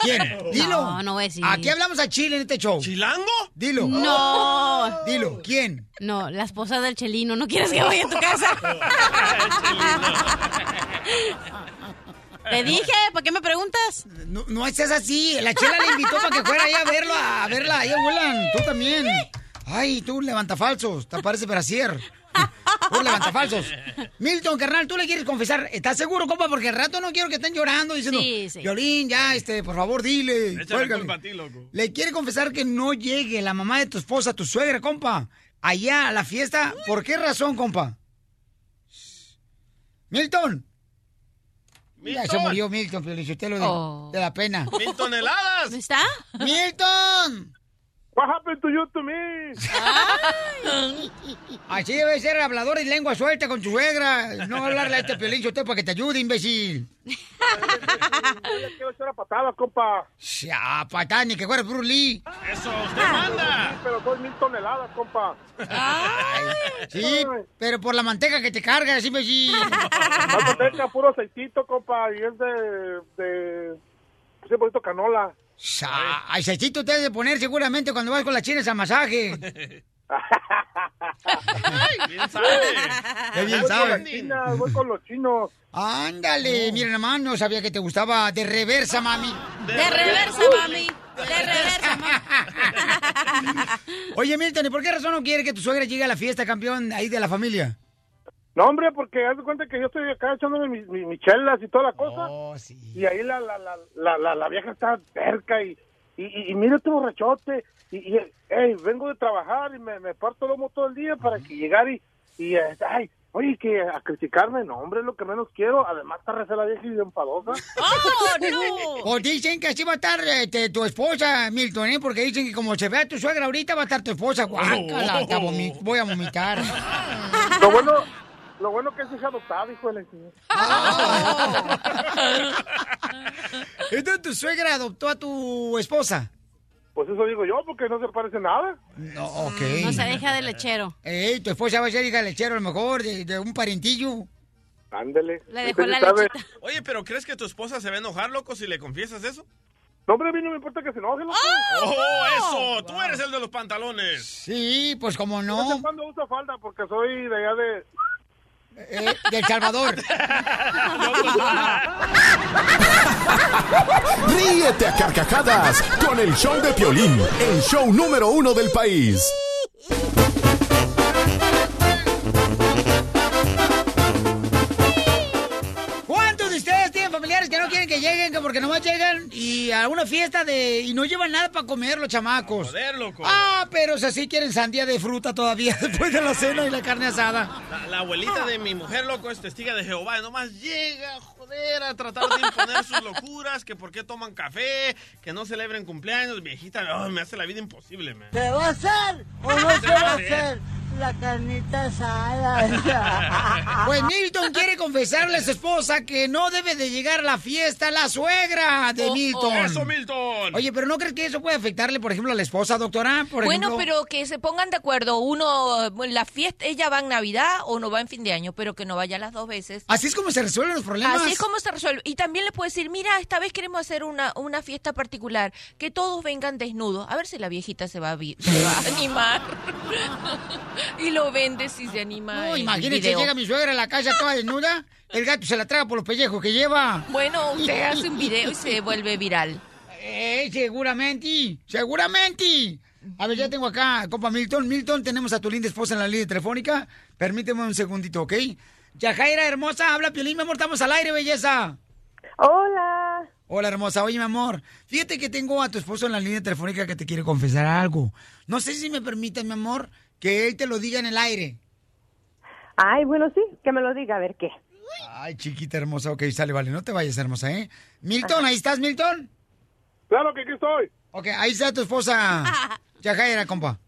¿Quién? *laughs* Dilo. No, no voy a decir. Aquí hablamos a Chile en este show. ¿Chilango? Dilo. No. Dilo, ¿quién? No, la esposa del chelino. ¿No quieres que vaya a tu casa? *laughs* *laughs* Te dije, ¿por qué me preguntas? No, no estés así. La chela le invitó para que fuera ahí a verlo, a verla. Ahí abuelan. Tú también. Ay, tú levanta falsos. Te parece brasier. Tú levanta falsos. Milton, carnal, tú le quieres confesar. ¿Estás seguro, compa? Porque al rato no quiero que estén llorando diciendo, Sí, sí. Violín, ya, este, por favor, dile. Échale cuélgale". culpa a ti, loco. Le quiere confesar que no llegue la mamá de tu esposa, tu suegra, compa, allá a la fiesta. ¿Por qué razón, compa? Milton. Ya se Milton. murió Milton, Felicitelo de, Oh. de la pena. ¡Mil toneladas! ¿No está? ¡Milton! What happened to you to me? Así debe ser hablador y lengua suelta con tu suegra. No hablarle a este pelín usted para que te ayude, imbécil. Yo le quiero echar a patada, compa. Ya, patán, ni que fuera Bruce Lee. Eso, usted manda. Pero soy mil toneladas, compa. Sí, pero por la manteca que te cargas, imbécil. Más manteca, puro aceitito, compa. Y es de... de... Ese bonito canola. Aceitito te has de poner seguramente cuando vas con las chinas al masaje. *laughs* Bien sabe. Qué bien voy con sabe. las chinas, voy con los chinos. Ándale, mira nomás, no sabía que te gustaba de reversa, mami. De reversa, mami. De reversa, mami. *laughs* Oye, Milton, ¿y por qué razón no quiere que tu suegra llegue a la fiesta, campeón, ahí de la familia? No, hombre, porque haz de cuenta que yo estoy acá echándome mis, mis, mis chelas y toda la cosa. Oh, sí. Y ahí la, la, la, la, la, la vieja está cerca y, y, y, y mira este borrachote. Y, y hey, vengo de trabajar y me, me parto lomo todo el día para que llegar y, y eh, ay, oye, que a criticarme, no, hombre, es lo que menos quiero. Además, está reza la vieja y enfadosa. ¡Oh, no! *laughs* Pues dicen que así va a estar este, tu esposa, Milton, ¿eh? Porque dicen que como se ve a tu suegra ahorita, va a estar tu esposa. Guácala, vomi- voy a vomitar. Lo bueno, lo bueno que es hija adoptada, hijo de la chingada. *laughs* Entonces tu suegra adoptó a tu esposa. Pues eso digo yo, porque no se parece nada. No, ok. No se deja de lechero. Ey, tu esposa va a ser hija del lechero, a lo mejor, de, de un parentillo. Ándele. Le dejó la lechita. Oye, pero ¿crees que tu esposa se va a enojar, loco, si le confiesas eso? No, hombre, a mí no me importa que se enoje, loco. ¡Oh, eso! Tú eres el de los pantalones. Sí, pues como De no, en cuando uso falda porque soy de allá de... eh, del Salvador. *laughs* Ríete a carcajadas con el show de Piolín, el show número uno del país. Familiares que no quieren que lleguen, que porque nomás llegan y a una fiesta de y no llevan nada para comer los chamacos? Joder, loco. Ah, pero si así quieren sandía de fruta todavía *laughs* después de la cena y la carne asada. La, la abuelita de mi mujer, loco, es testiga de Jehová. Y nomás llega, joder, a tratar de imponer sus locuras. Que por qué toman café, que no celebren cumpleaños. Viejita, oh, me hace la vida imposible, man. ¿Se va a hacer o no *laughs* se va a hacer la carnita asada? *laughs* Pues Milton quiere confesarle a su esposa que no debe de llegar a la fiesta la suegra de Oh, oh. Milton. ¡Eso, Milton! Oye, pero ¿no crees que eso puede afectarle, por ejemplo, a la esposa, doctora? Por bueno, ejemplo? pero que se pongan de acuerdo. Uno, la fiesta, ella va en Navidad o no va en fin de año, pero que no vaya las dos veces. Así es como se resuelven los problemas. Así es como se resuelve. Y también le puedo decir, mira, esta vez queremos hacer una, una fiesta particular, que todos vengan desnudos. A ver si la viejita se va a, vi- se va a *laughs* animar. Y lo vende si se anima. No, video. llega mi suegra a la casa toda desnuda, el gato se la traga por los pellejos que lleva. Bueno, usted *laughs* hace un video y se vuelve viral. Eh, seguramente, seguramente. A ver, ya tengo acá, compa Milton. Milton, tenemos a tu linda esposa en la línea telefónica. Permíteme un segundito, ¿ok? Yajaira, hermosa, habla Piolín, mi amor, estamos al aire, belleza. Hola. Hola, hermosa. Oye, mi amor, fíjate que tengo a tu esposo en la línea telefónica que te quiere confesar algo. No sé si me permites, mi amor, que él te lo diga en el aire. Ay, bueno, sí, que me lo diga, a ver qué. Ay, chiquita hermosa. Ok, sale, vale. No te vayas, hermosa, ¿eh? Milton, ¿ahí estás, Milton? Claro que aquí estoy. Ok, ahí está tu esposa. *laughs* Yajaira, compa.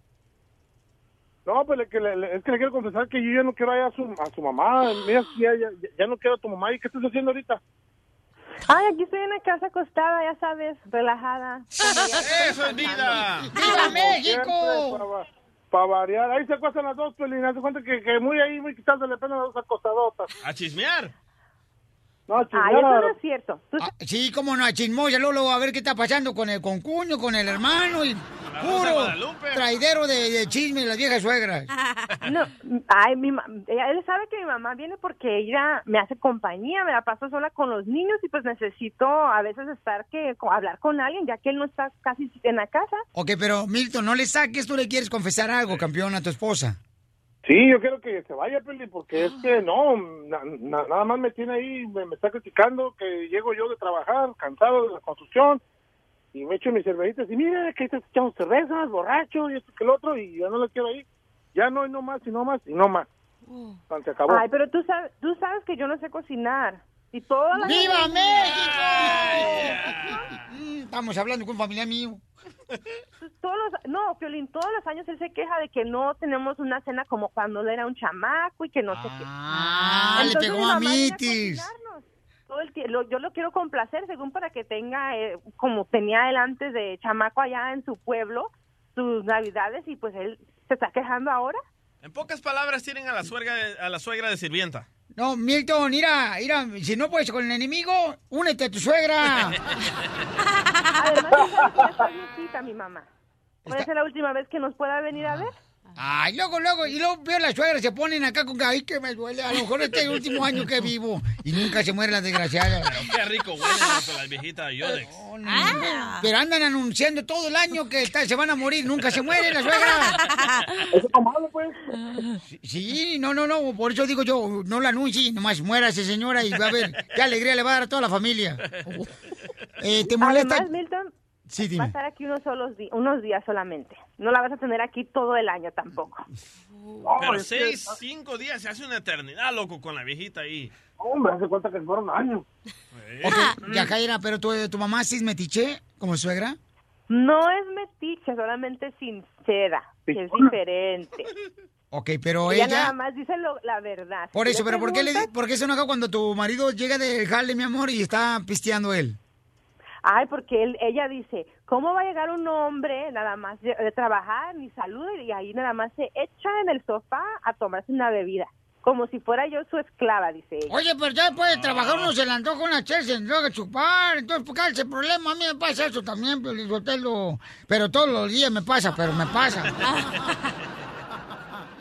No, pues le- que le- le- es que le quiero confesar que yo ya no quiero ir a su, a su mamá. Mira, ya, ya, ya no quiero a tu mamá. ¿Y qué estás haciendo ahorita? Ay, aquí estoy en la casa acostada, ya sabes, relajada. *laughs* ¡Eso es vida! ¡Viva México! Para variar. Ahí se acuestan las dos, Pelín. Haz de cuenta que, que muy ahí, muy quitándole pena las dos acostadotas. A chismear. No, Ay, chismear. eso no es cierto. Ah, sí, cómo no, chismosa, luego, luego a ver qué está pasando con el concuño, con el hermano y puro traidero de, de chisme de las viejas suegras. *laughs* No, ay, mi ma- ella- él sabe que mi mamá viene porque ella me hace compañía, me la paso sola con los niños y pues necesito a veces estar que hablar con alguien ya que él no está casi en la casa. Ok, pero Milton, no le saques, tú le quieres confesar algo, campeón, a tu esposa. Sí, yo quiero que se vaya, Peli, porque es que no, na- na- nada más me tiene ahí, me, me está criticando que llego yo de trabajar, cansado de la construcción, y me echo mis cervecitas, y mira que estás echando cervezas, borracho, y esto que el otro, y ya no le quiero ahí. Ya no, y no más, y no más, y no más. Tan, Se acabó. Ay, pero tú sabes, tú sabes que yo no sé cocinar. Y toda la ¡Viva México! Mm, Estamos hablando con un familiar mío. Todos los, no, Piolín, todos los años él se queja de que no tenemos una cena como cuando él era un chamaco y que no sé qué. Ah, le Entonces, pegó a Mitis. todo el tie- lo- yo lo quiero complacer según para que tenga eh, como tenía él antes de chamaco allá en su pueblo sus navidades y pues él se está quejando ahora En pocas palabras, tienen a la suegra de, a la suegra de sirvienta. No, Milton, mira, mira, si no puedes con el enemigo, únete a tu suegra. *laughs* además está viejita mi mamá puede ser la última vez que nos pueda venir a ver Ay, luego, luego, y luego veo las suegras se ponen acá con que, ay, que me duele. A lo mejor este es el último año que vivo. Y nunca se muere la desgraciada. *laughs* Qué rico huelen las, las viejitas Yodex. Ah. Pero andan anunciando todo el año que está- se van a morir, nunca se mueren las suegras. Eso es malo, pues. Sí, no, no, no, por eso digo yo, no la anuncie, nomás muérase señora y va a ver qué alegría le va a dar a toda la familia. *laughs* Eh, ¿Te molesta? además Milton Sí, va a estar aquí unos solos di- unos días solamente no la vas a tener aquí todo el año tampoco Pero es que- seis, cinco días se hace una eternidad, loco, con la viejita ahí. Hombre, hace cuenta que fueron años. Ok, *laughs* Yajaira, pero tu, tu mamá sí es metiche como suegra. No es metiche, solamente sincera, que es diferente. Ok, pero ella, ella... nada más dice lo- la verdad. Por eso, pero ¿por qué, le, ¿por qué se enoja cuando tu marido llega del jale, mi amor, y está pisteando él? Ay, porque él, ella dice, ¿cómo va a llegar un hombre nada más de, de trabajar, ni saluda, y ahí nada más se echa en el sofá a tomarse una bebida? Como si fuera yo su esclava, dice ella. Oye, pero ya después de trabajar uno se le antoja una chela, se antoja chupar. Entonces, ¿por qué ese problema? A mí me pasa eso también, Piolizotelo. Pero todos los días me pasa, pero me pasa. *laughs*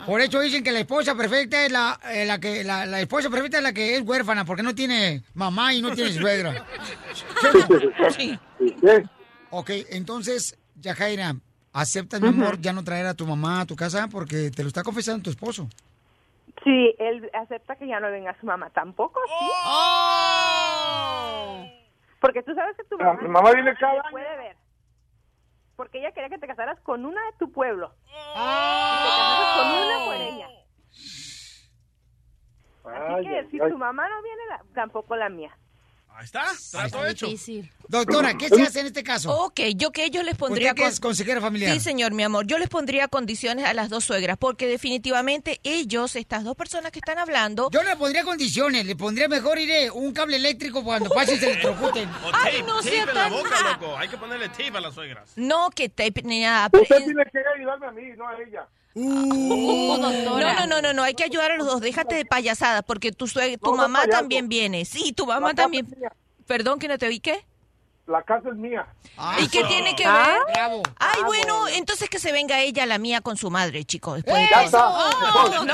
Por eso dicen que la esposa perfecta es la, eh, la que la, la esposa perfecta es la que es huérfana, porque no tiene mamá y no tiene suegra. *laughs* Sí. Ok, entonces, Yajaira, ¿aceptas, mi amor, ya no traer a tu mamá a tu casa? Porque te lo está confesando tu esposo. Sí, él acepta que ya no venga su mamá tampoco, sí. Porque tú sabes que tu mamá, mi mamá viene cada te año. puede ver. Porque ella quería que te casaras con una de tu pueblo. Y te casaras con una fuereña. Ay, Así que ay, si ay. tu mamá no viene, la- tampoco la mía. Ahí está, trato hecho. Doctora, ¿qué se hace en este caso? Ok, yo que ellos les pondría... Usted que es consejera familiar. Sí, señor, mi amor. Yo les pondría condiciones a las dos suegras, porque definitivamente ellos, estas dos personas que están hablando... Yo le pondría condiciones, le pondría mejor iré un cable eléctrico cuando pase se electrocuten. *laughs* O Ay, tape, no tape en la boca, ma- loco. Hay que ponerle tape a las suegras. No, que te... ni nada. Usted tiene que ayudarme a mí, no a ella. No, no, no, no, no, hay que ayudar a los dos. Déjate de payasadas, porque tu, tu No, mamá también viene. Sí, tu mamá también. Perdón que no te oí, ¿qué? La casa es mía. ¿Y qué tiene que Ah, ver? bravo. Ay, bueno, entonces que se venga ella, la mía, con su madre, chicos. ¡Oh! No, no,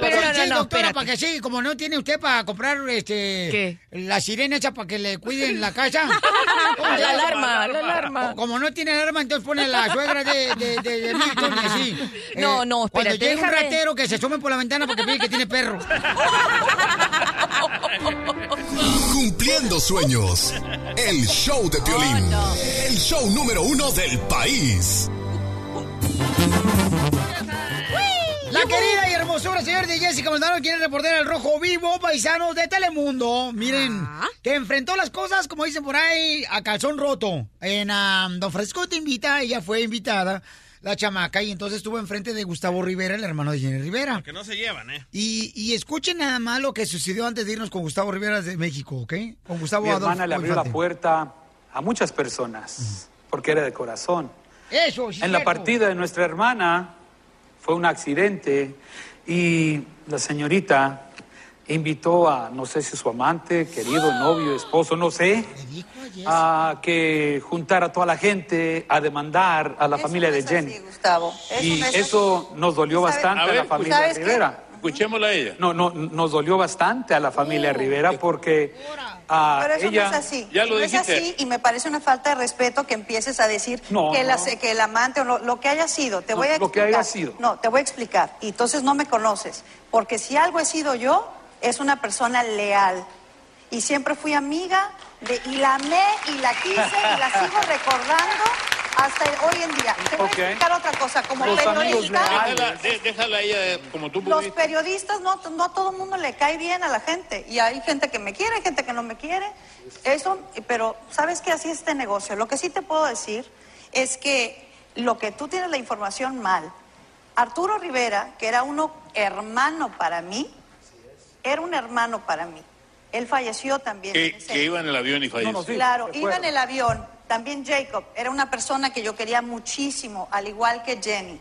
Pero no, sí, no, no, doctora, espérate. para que sí, como no tiene usted para comprar este la sirena esa para que le cuiden la casa. ¿Cómo *laughs* se La alarma, la alarma. Co- Como no tiene alarma, entonces pone la suegra de, de, de, de Milton y así. *laughs* No, no, Cuando espérate, llegue un ratero que se asome por la ventana para que vea que tiene perro. *laughs* Cumpliendo sueños. El show de Piolín. El show número uno del país. La querida y hermosura señor de Jessica Maldonado quiere reportar al rojo vivo, paisanos de Telemundo. Miren, que enfrentó las cosas, como dicen por ahí, a calzón roto. En ah, Don Fresco te invita, ella fue invitada, la chamaca, y entonces estuvo enfrente de Gustavo Rivera, el hermano de Jenny Rivera. Que no se llevan, ¿eh? Y, y escuchen nada más lo que sucedió antes de irnos con Gustavo Rivera de México, ¿ok? Con Gustavo Mi Adolfo hermana le abrió la puerta a muchas personas porque era de corazón. Eso, sí, En la partida de nuestra hermana fue un accidente y la señorita invitó a, no sé si su amante, querido, novio, esposo, no sé, a que juntara a toda la gente a demandar a la familia de Jenny. Gustavo. Eso Y no es eso nos dolió bastante A a, la familia. Rivera. Escuchémosla a ella. No, no, nos dolió bastante a la familia Rivera porque ah, Pero eso ella... no es así. no es así y me parece una falta de respeto que empieces a decir No, que, la- que el amante o lo, lo que haya sido. Te No, voy a lo que explicar. haya sido. No, te voy a explicar. Y entonces no me conoces. Porque si algo he sido yo, es una persona leal. Y siempre fui amiga de, y la amé y la quise y la sigo *laughs* recordando hasta hoy en día. Te voy a explicar otra cosa. Como Los periodista. Déjala, de- déjala ella como tú los pudiste. periodistas, no, no a todo el mundo le cae bien a la gente. Y hay gente que me quiere, hay gente que no me quiere. Eso, pero sabes que así es este negocio. Lo que sí te puedo decir es que lo que tú tienes la información mal. Arturo Rivera, que era uno hermano para mí, era un hermano para mí. Él falleció también. Que, que iba en el avión y falleció. Claro, iba en el avión. También Jacob era una persona que yo quería muchísimo, al igual que Jenny.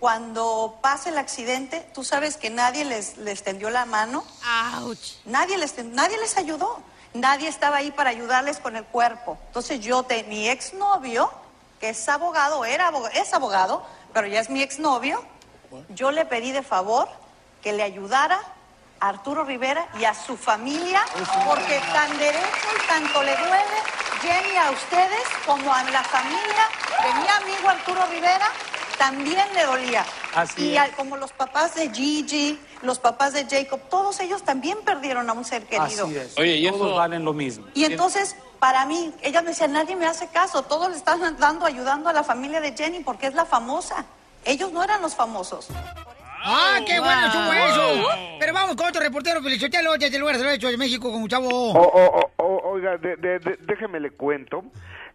Cuando pasa el accidente, tú sabes que nadie les, les tendió la mano. Nadie les, nadie les ayudó. Nadie estaba ahí para ayudarles con el cuerpo. Entonces yo, te, mi exnovio, que es abogado, era abogado, es abogado, pero ya es mi exnovio, yo le pedí de favor que le ayudara a Arturo Rivera y a su familia, porque tan derecho y tanto le duele, Jenny, a ustedes como a la familia de mi amigo Arturo Rivera, también le dolía. Así y al- como los papás de Gigi, los papás de Jacob, todos ellos también perdieron a un ser querido. Así es. Oye, y Todos eso- valen lo mismo. Y entonces, para mí, ella me decía, nadie me hace caso, todos le están dando, ayudando a la familia de Jenny porque es la famosa. Ellos no eran los famosos. ¡Ah, qué bueno estuvo Wow. eso! Pero vamos con otro reportero, Pelichotelo, desde el lugar de hecho de México, con Chavo. O- o- o- o- oiga, de- de- de- déjeme le cuento.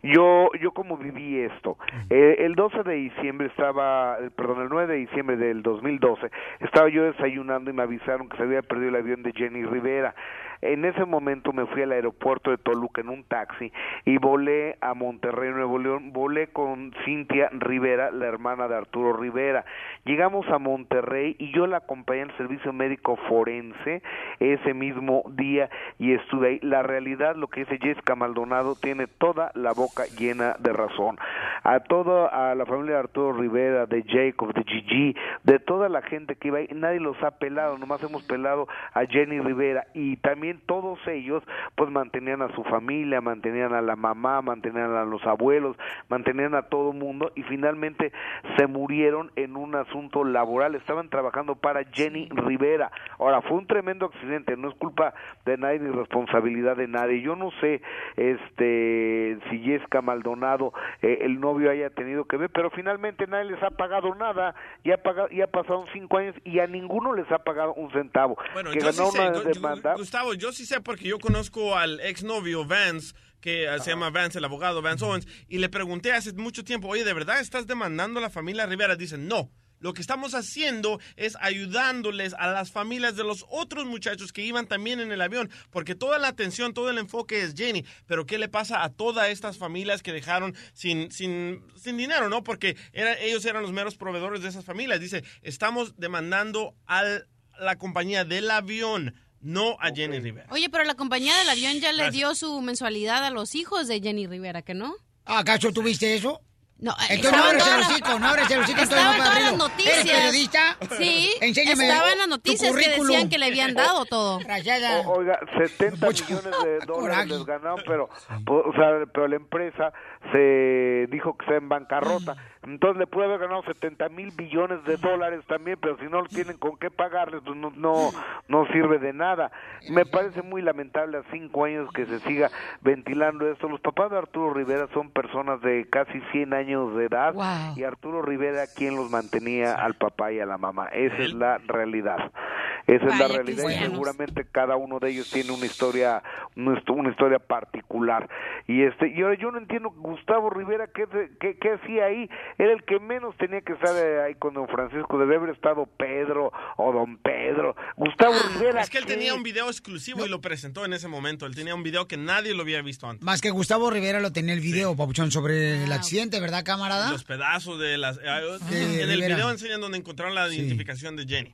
Yo, yo como viví esto. Eh, el 12 de diciembre estaba, perdón, el 9 de diciembre del 2012, estaba yo desayunando y me avisaron que se había perdido el avión de Jenny Rivera. En ese momento me fui al aeropuerto de Toluca en un taxi y volé a Monterrey, Nuevo León. Volé con Cintia Rivera, la hermana de Arturo Rivera. Llegamos a Monterrey y yo la acompañé al servicio médico forense ese mismo día y estuve ahí. La realidad, lo que dice Jessica Maldonado, tiene toda la boca llena de razón. A toda a la familia de Arturo Rivera, de Jacob, de Gigi, de toda la gente que iba ahí, nadie los ha pelado, nomás hemos pelado a Jenny Rivera y también todos ellos pues mantenían a su familia, mantenían a la mamá, mantenían a los abuelos, mantenían a todo mundo y finalmente se murieron en un asunto laboral, estaban trabajando para Jenny Rivera. Ahora, fue un tremendo accidente, no es culpa de nadie ni responsabilidad de nadie. Yo no sé este si Jessica Maldonado, eh, el novio haya tenido que ver, pero finalmente nadie les ha pagado nada, ya ha pagado, ya pasaron cinco años y a ninguno les ha pagado un centavo. Bueno, que sí ganó sé, una demanda. Gustavo, yo sí sé porque yo conozco al exnovio Vance, que se llama Vance, el abogado Vance Owens, y le pregunté hace mucho tiempo, oye, ¿de verdad estás demandando a la familia Rivera? Dicen, no. Lo que estamos haciendo es ayudándoles a las familias de los otros muchachos que iban también en el avión, porque toda la atención, todo el enfoque es Jenny. Pero ¿qué le pasa a todas estas familias que dejaron sin, sin, sin dinero, no? Porque era, ellos eran los meros proveedores de esas familias. Dice, estamos demandando a la compañía del avión, no a Jenny Rivera. Oye, pero la compañía del avión ya le Gracias. dio su mensualidad a los hijos de Jenny Rivera, ¿que no? ¿Acaso tuviste eso? No, Entonces no abres el hocico, no abres el hocico. Estaba en entonces no todas las noticias. ¿Eres periodista? Sí, Enséñame estaba en las noticias que decían que le habían dado todo. *laughs* O- oiga, 70 millones de *laughs* dólares les ganaron, pero, po- o sea, pero la empresa se dijo que está en bancarrota. Entonces le puede haber ganado 70 mil billones de dólares también, pero si no tienen con qué pagarles, pues no, no, no sirve de nada. Me parece muy lamentable a cinco años que se siga ventilando esto. Los papás de Arturo Rivera son personas de casi 100 años de edad y Arturo Rivera quien los mantenía al papá y a la mamá. Esa es la realidad. Esa es la realidad y seguramente cada uno de ellos tiene una historia una, una historia particular y este y ahora yo no entiendo Gustavo Rivera qué, qué, qué hacía ahí era el que menos tenía que estar eh, ahí con don Francisco debe haber estado Pedro o don Pedro Gustavo Rivera Es que él ¿qué? tenía un video exclusivo y lo presentó en ese momento. Él tenía un video que nadie lo había visto antes. Más que Gustavo Rivera lo tenía el video, Papuchón, sobre el accidente, ¿verdad, camarada? Los pedazos de las... eh, De en el Rivera. video enseñan donde encontraron la identificación de Jenny.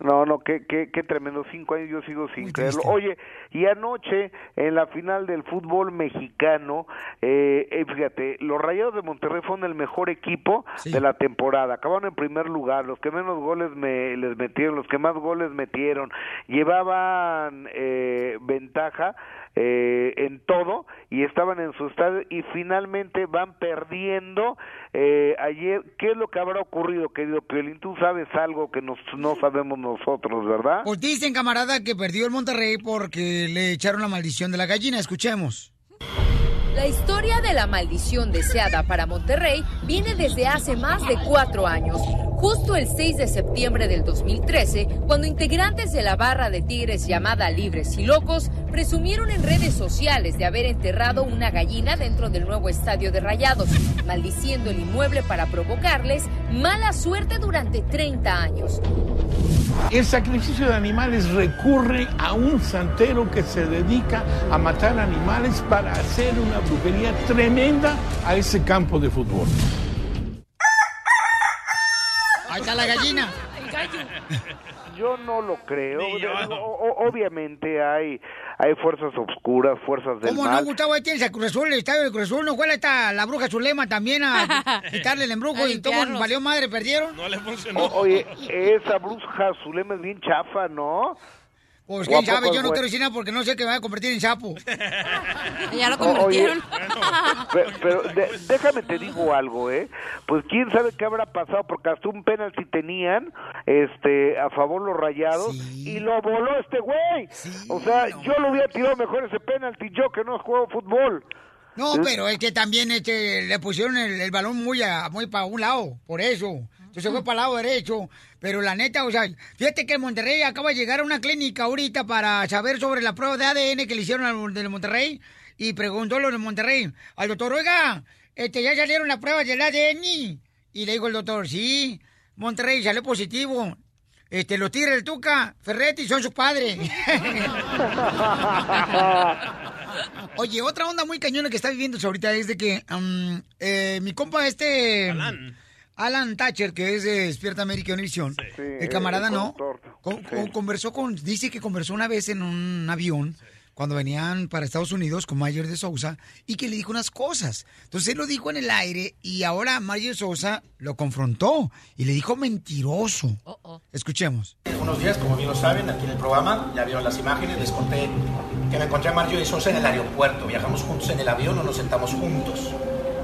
No, no, qué, qué, qué tremendo, cinco años yo sigo sin creerlo. Oye, y anoche en la final del fútbol mexicano, eh, eh, fíjate, los Rayados de Monterrey fueron el mejor equipo de la temporada, acabaron en primer lugar, los que menos goles me, les metieron, los que más goles metieron, llevaban eh, ventaja eh, en todo y estaban en su estadio y finalmente van perdiendo eh, ayer. ¿Qué es lo que habrá ocurrido, querido Piolín? Tú sabes algo que nos, no sabemos nosotros, ¿verdad? Pues dicen, camarada, que perdió el Monterrey porque le echaron la maldición de la gallina. Escuchemos. La historia de la maldición deseada para Monterrey viene desde hace más de cuatro años, justo el 6 de septiembre del 2013, cuando integrantes de la barra de Tigres llamada Libres y Locos presumieron en redes sociales de haber enterrado una gallina dentro del nuevo estadio de Rayados, maldiciendo el inmueble para provocarles mala suerte durante 30 años. El sacrificio de animales recurre a un santero que se dedica a matar animales para hacer una brujería tremenda a ese campo de fútbol. Ahí está la gallina. Yo no lo creo. O- o- obviamente hay hay fuerzas oscuras, fuerzas del ¿Cómo no. Gustavo? Ahí tienes a Cruz Azul, el estadio de Cruz Azul. ¿No fue esta, la bruja Zulema también a *laughs* quitarle el embrujo y todo valió madre, perdieron? No le O- oye, esa bruja Zulema es bien chafa, ¿no? Pues ¿O a quién sabe, poco yo no quiero decir nada porque no sé que me va a convertir en sapo. *laughs* Ya lo oye, convirtieron. *laughs* Pero, pero de- déjame te digo algo, ¿eh? Pues quién sabe qué habrá pasado porque hasta un penalti tenían este a favor los rayados y lo voló este güey. o sea, yo lo hubiera tirado mejor ese penalti yo que no juego fútbol. No, ¿Eh? pero es que también este, le pusieron el, el balón muy, a, muy para un lado, por eso. Entonces fue para el lado derecho. Pero la neta, o sea, fíjate que el Monterrey acaba de llegar a una clínica ahorita para saber sobre la prueba de ADN que le hicieron al del Monterrey. Y preguntó lo del Monterrey al doctor, oiga, este, ya salieron las pruebas del ADN. Y le dijo el doctor, sí, Monterrey salió positivo. Este, los Tigres del Tuca, Ferretti son sus padres. *laughs* Oye, otra onda muy cañona que está viviendo ahorita es de que um, eh, mi compa este... Alan. Thatcher, que es de Despierta América Univisión, el camarada el no, con- con- conversó con, dice que conversó una vez en un avión cuando venían para Estados Unidos con Mayer de Sousa y que le dijo unas cosas. Entonces él lo dijo en el aire y ahora Mayer Sousa lo confrontó y le dijo mentiroso. Escuchemos. Unos días, como bien lo saben, aquí en el programa, ya vieron las imágenes, les conté que me encontré a Marjorie Sosa en el aeropuerto. Viajamos juntos en el avión o nos sentamos juntos.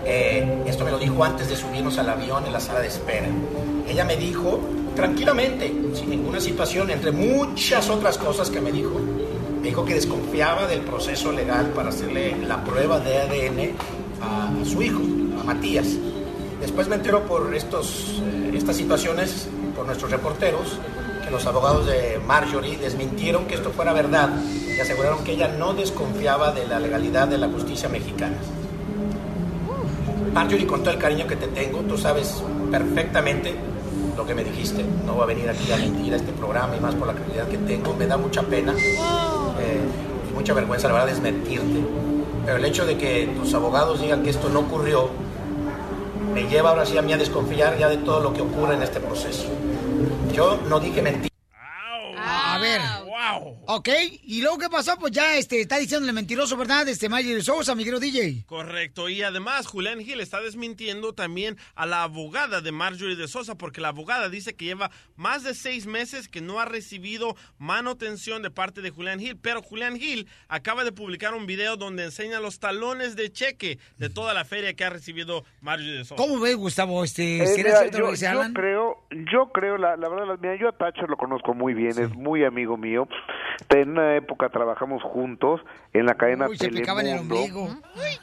Eh, esto me lo dijo antes de subirnos al avión en la sala de espera. Ella me dijo, tranquilamente, sin ninguna situación, entre muchas otras cosas que me dijo, me dijo que desconfiaba del proceso legal para hacerle la prueba de ADN a, su hijo, a Matías. Después me entero por eh, estas situaciones, por nuestros reporteros, que los abogados de Marjorie desmintieron que esto fuera verdad y aseguraron que ella no desconfiaba de la legalidad de la justicia mexicana. Marjorie, con todo el cariño que te tengo, tú sabes perfectamente lo que me dijiste. No va a venir aquí a mentir a este programa y más por la credibilidad que tengo. Me da mucha pena eh, y mucha vergüenza, la verdad, desmentirte. Pero el hecho de que tus abogados digan que esto no ocurrió me lleva ahora sí a mí a desconfiar ya de todo lo que ocurre en este proceso. Yo no dije mentira. A ver. Ok, ¿y luego qué pasó? Pues ya este, está diciéndole mentiroso, ¿verdad? Este Mayer Sousa, mi querido DJ. Correcto, y además Julián Gil está desmintiendo también a la abogada de Marjorie de Sosa, porque la abogada dice que lleva más de seis meses que no ha recibido manutención de parte de Julián Gil, pero Julián Gil acaba de publicar un video donde enseña los talones de cheque de toda la feria que ha recibido Marjorie de Sosa. ¿Cómo ves, Gustavo? Este, Eh, ¿será mira, cierto lo que se yo creo, yo creo, la, la verdad, la- mira, yo a Thatcher lo conozco muy bien, es muy amigo mío. En una época trabajamos juntos en la cadena Uy, en Telemundo.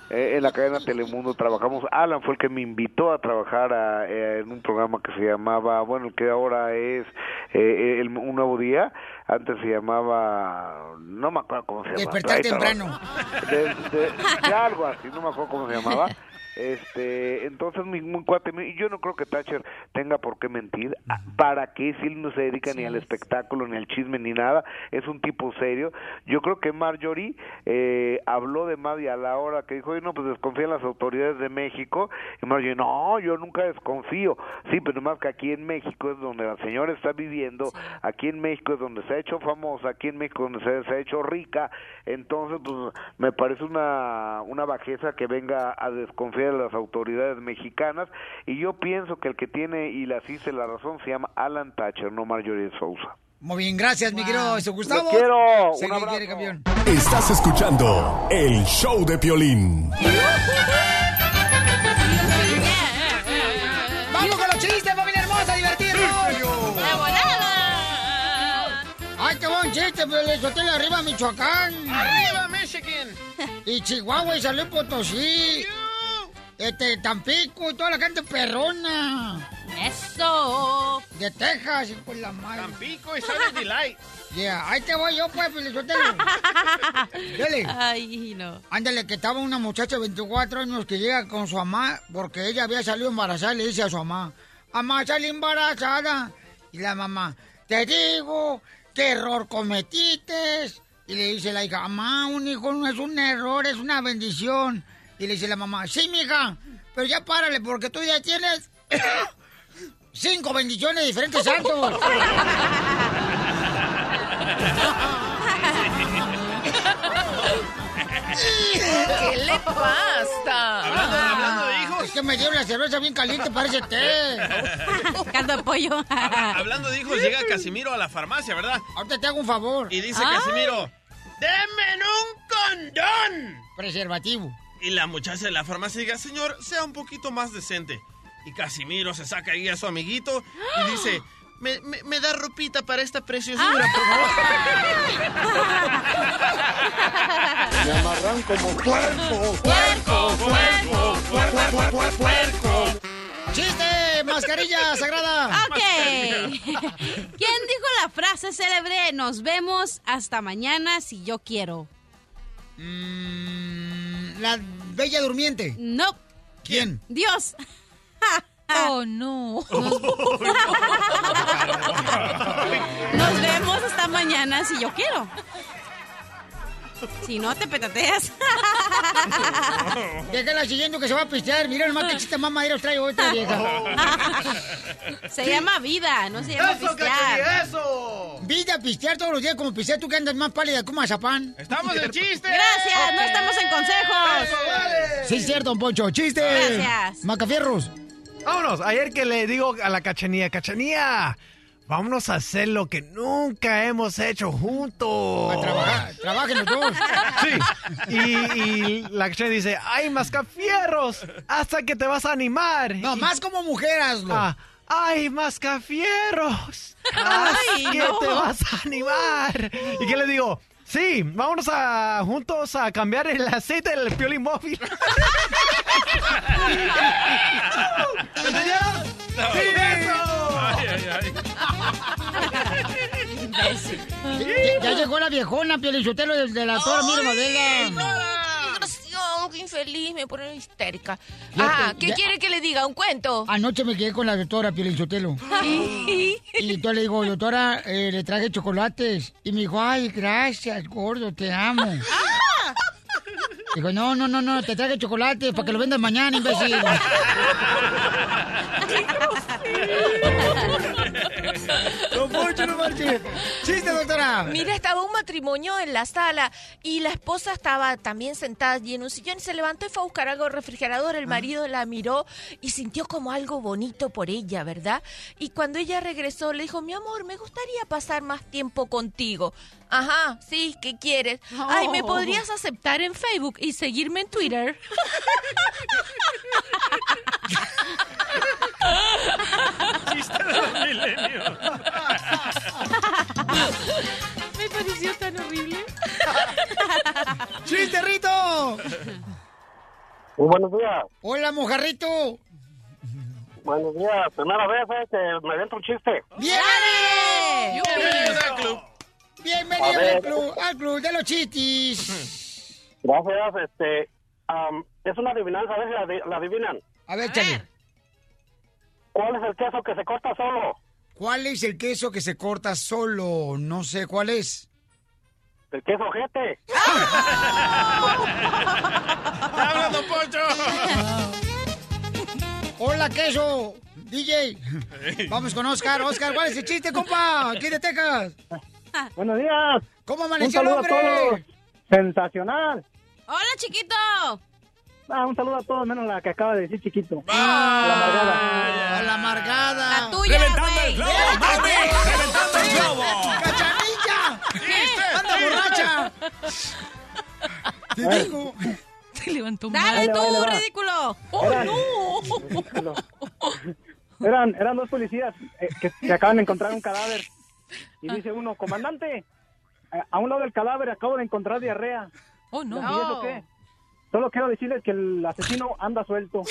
Eh, en la cadena Telemundo trabajamos. Alan fue el que me invitó a trabajar a- eh, en un programa que se llamaba, bueno, el que ahora es eh, el- Un Nuevo Día. Antes se llamaba, no me acuerdo cómo se llamaba. Despertar temprano. De, de- de algo así, no me acuerdo cómo se llamaba. *laughs* Este, entonces mi, mi cuate, mi- yo no creo que Thatcher tenga por qué mentir. ¿Para qué? Si él no se dedica ni al espectáculo, ni al chisme, ni nada, es un tipo serio. Yo creo que Marjorie eh, habló de Maddie a la hora que dijo, "Oye, no, pues desconfían las autoridades de México. Y Marjorie, no, yo nunca desconfío. Sí, pero más que aquí en México es donde la señora está viviendo, aquí en México es donde se ha hecho famosa, aquí en México donde se, se ha hecho rica. Entonces, pues me parece una, una bajeza que venga a desconfiar de las autoridades mexicanas. Y yo pienso que el que tiene y le asiste la razón se llama Alan Thatcher, no Marjorie Sousa. Muy bien, gracias, mi querido Gustavo. Lo quiero. Un abrazo. quiere, campeón. Estás escuchando el show de Piolín. ¡Vamos con los chistes, familia hermosa, a volada! ¡Ay, qué buen chiste, Pelizotelo! ¡Arriba, Michoacán! ¡Arriba, Michigan! Y Chihuahua y San Luis Potosí. Este, Tampico y toda la gente perrona. ¡Eso! De Texas y por la madre. Tampico y Sunny Delight. *laughs* Yeah, ahí te voy yo, pues, Pelizotelo. *laughs* Dele. Ay, no. Ándale, que estaba una muchacha de 24 años que llega con su mamá porque ella había salido embarazada y le dice a su mamá, mamá, salí embarazada. Y la mamá, te digo, qué error cometiste. Y le dice la hija, mamá, un hijo no es un error, es una bendición. Y le dice la mamá, sí, mija, pero ya párale porque tú ya tienes *coughs* cinco bendiciones de diferentes santos. ¿Qué le pasa? Hablando, hablando de hijos. Es que me dieron la cerveza bien caliente, parece té. Caldo de pollo. Habla- hablando de hijos, llega Casimiro a la farmacia, ¿verdad? Ahorita te hago un favor. Y dice Ay. Casimiro, ¡denme un condón! Preservativo. Y la muchacha de la farmacia diga, señor, sea un poquito más decente. Y Casimiro se saca ahí a su amiguito y dice, me, me- me da ropita para esta preciosura, por favor. Me amarran como puerco. ¡Puerco, puerco, puerco, puerco, puerco! ¡Chiste, mascarilla sagrada! Ok. *laughs* ¿Quién dijo la frase célebre? Nos vemos hasta mañana si yo quiero. Mm, la bella durmiente. No. ¿Quién? Dios. *laughs* Oh, no. Nos *laughs* *laughs* vemos hasta mañana si yo quiero. Si no, te petateas. Déjala siguiendo que se va a pistear. Mira nomás qué chiste más madera trae esta vieja. Se llama vida, no se llama ¡Eso, pistear. eso! Vida, pistear todos los días como pistear. Tú que andas más pálida que un mazapán. ¡Estamos en chiste! Gracias, no estamos en consejos. Sí, es cierto, don Poncho. ¡Chiste! Gracias. Macafierros. Vámonos, ayer que le digo a la cachanía, cachanía, vámonos a hacer lo que nunca hemos hecho juntos. A trabajar. Trabajen los dos. *laughs* Sí. Y, y la cachanía dice, ay, mascafierros, hasta que te vas a animar. No, más como mujer hazlo. Ah, ay, mascafierros, *laughs* Ay, hasta que no. te vas a animar. ¿Y qué le digo? Sí, vámonos a juntos a cambiar el aceite del piolín móvil. *laughs* ¿Entendieron? No. ¡Sí! Ay, ay, ay. Ya, ya llegó la viejona, Pielichotelo, de, de la Tora Mira Madela. Qué infeliz, me pone histérica. Ah, ¿qué ya- quiere que le diga? ¿Un cuento? Anoche me quedé con la doctora Pielichotelo. *laughs* Ay. Y entonces le digo, doctora, eh, le traje chocolates. Y me dijo, ay, gracias, gordo, te amo. *laughs* Digo, no, no, no, no, te traje chocolates para que lo vendas mañana, imbécil. *laughs* No, Poncho, no marches. Chiste, doctora. Mira, estaba un matrimonio en la sala y la esposa estaba también sentada allí en un sillón y se levantó y fue a buscar algo al refrigerador. El marido la miró y sintió como algo bonito por ella, ¿verdad? Y cuando ella regresó le dijo, mi amor, me gustaría pasar más tiempo contigo. Ajá, sí, ¿qué quieres? Ay, ¿me podrías aceptar en Facebook y seguirme en Twitter? Chiste de los milenios. Me pareció tan horrible. ¡Chiste, Rito! Muy buenos días. Hola, mojarrito. Buenos días. Primera vez eh, que me dentro un chiste. ¡Bienvenido! Bienvenido al club, al club de los chitis. Gracias. Este, Am, es una adivinanza, a ver si la, adi- la adivinan. A ver, échale. ¿Cuál es el queso que se corta solo? ¿Cuál es el queso que se corta solo? No sé cuál es. El queso jete. ¡Habla, *laughs* don Poncho! Hola, queso. DJ. Vamos con Oscar. Oscar, ¿cuál es el chiste, compa? Aquí de Texas. *laughs* Buenos días. ¿Cómo Un amaneció el saludo a todos. hombre? Sensacional. Hola, chiquito. Ah, un saludo a todos, menos la que acaba de decir chiquito. Ah, La amargada. La amargada. La tuya, ¡Reventando el globo, mami! ¡Reventando el globo! ¡Cachanilla! ¡Anda borracha! Te digo. Levantó Dale Ahí le va, ahí le tú, ridículo. ¡Oh, Era- no! *laughs* Eran, eran dos policías eh, que, que acaban de encontrar un cadáver. Y dice uno, comandante, a, un lado del cadáver acabo de encontrar diarrea. ¡Oh, no! ¿Y eso qué? Solo quiero decirles que el asesino anda suelto.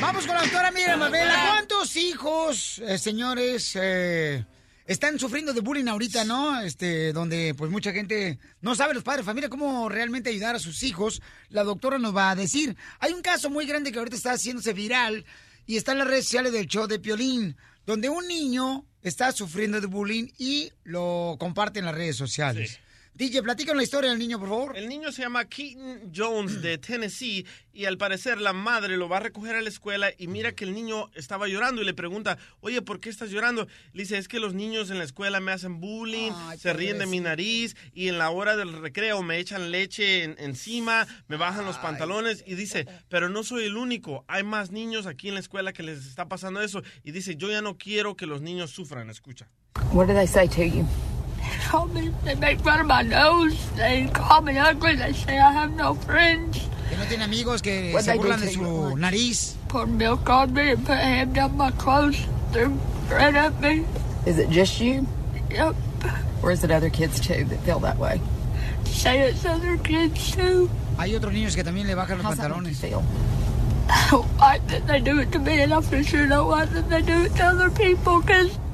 Vamos con la doctora Miriam Mabela. ¿Cuántos hijos, eh, señores, eh, están sufriendo de bullying ahorita, no? Este, donde pues mucha gente no sabe los padres familia cómo realmente ayudar a sus hijos. La doctora nos va a decir. Hay un caso muy grande que ahorita está haciéndose viral y está en las redes sociales del show de Piolín, donde un niño está sufriendo de bullying y lo comparte en las redes sociales. DJ, platícanos la historia del niño, por favor. El niño se llama Keaton Jones de *clears throat* Tennessee y al parecer la madre lo va a recoger a la escuela y mira que el niño estaba llorando y le pregunta, oye, ¿por qué estás llorando? Le dice, es que los niños en la escuela me hacen bullying, se ríen de mi nariz y en la hora del recreo me echan leche en- encima, me bajan los pantalones y dice, pero no soy el único, hay más niños aquí en la escuela que les está pasando eso y dice, yo ya no quiero que los niños sufran, escucha. What do they say to you? Call me, they make fun of my nose. They call me ugly. They say I have no friends. Que no tiene amigos que What se they do burlan to de you? su nariz. Pour milk on me and put hand down my clothes. Threw bread at me. Is it just you? Yep. Or is it other kids too that feel that way? Say it's other kids too. Hay otros niños que también le bajan los How's that make you pantalones. feel? I don't like that they do it to me, and I for sure don't like that they do it to other people because Dice que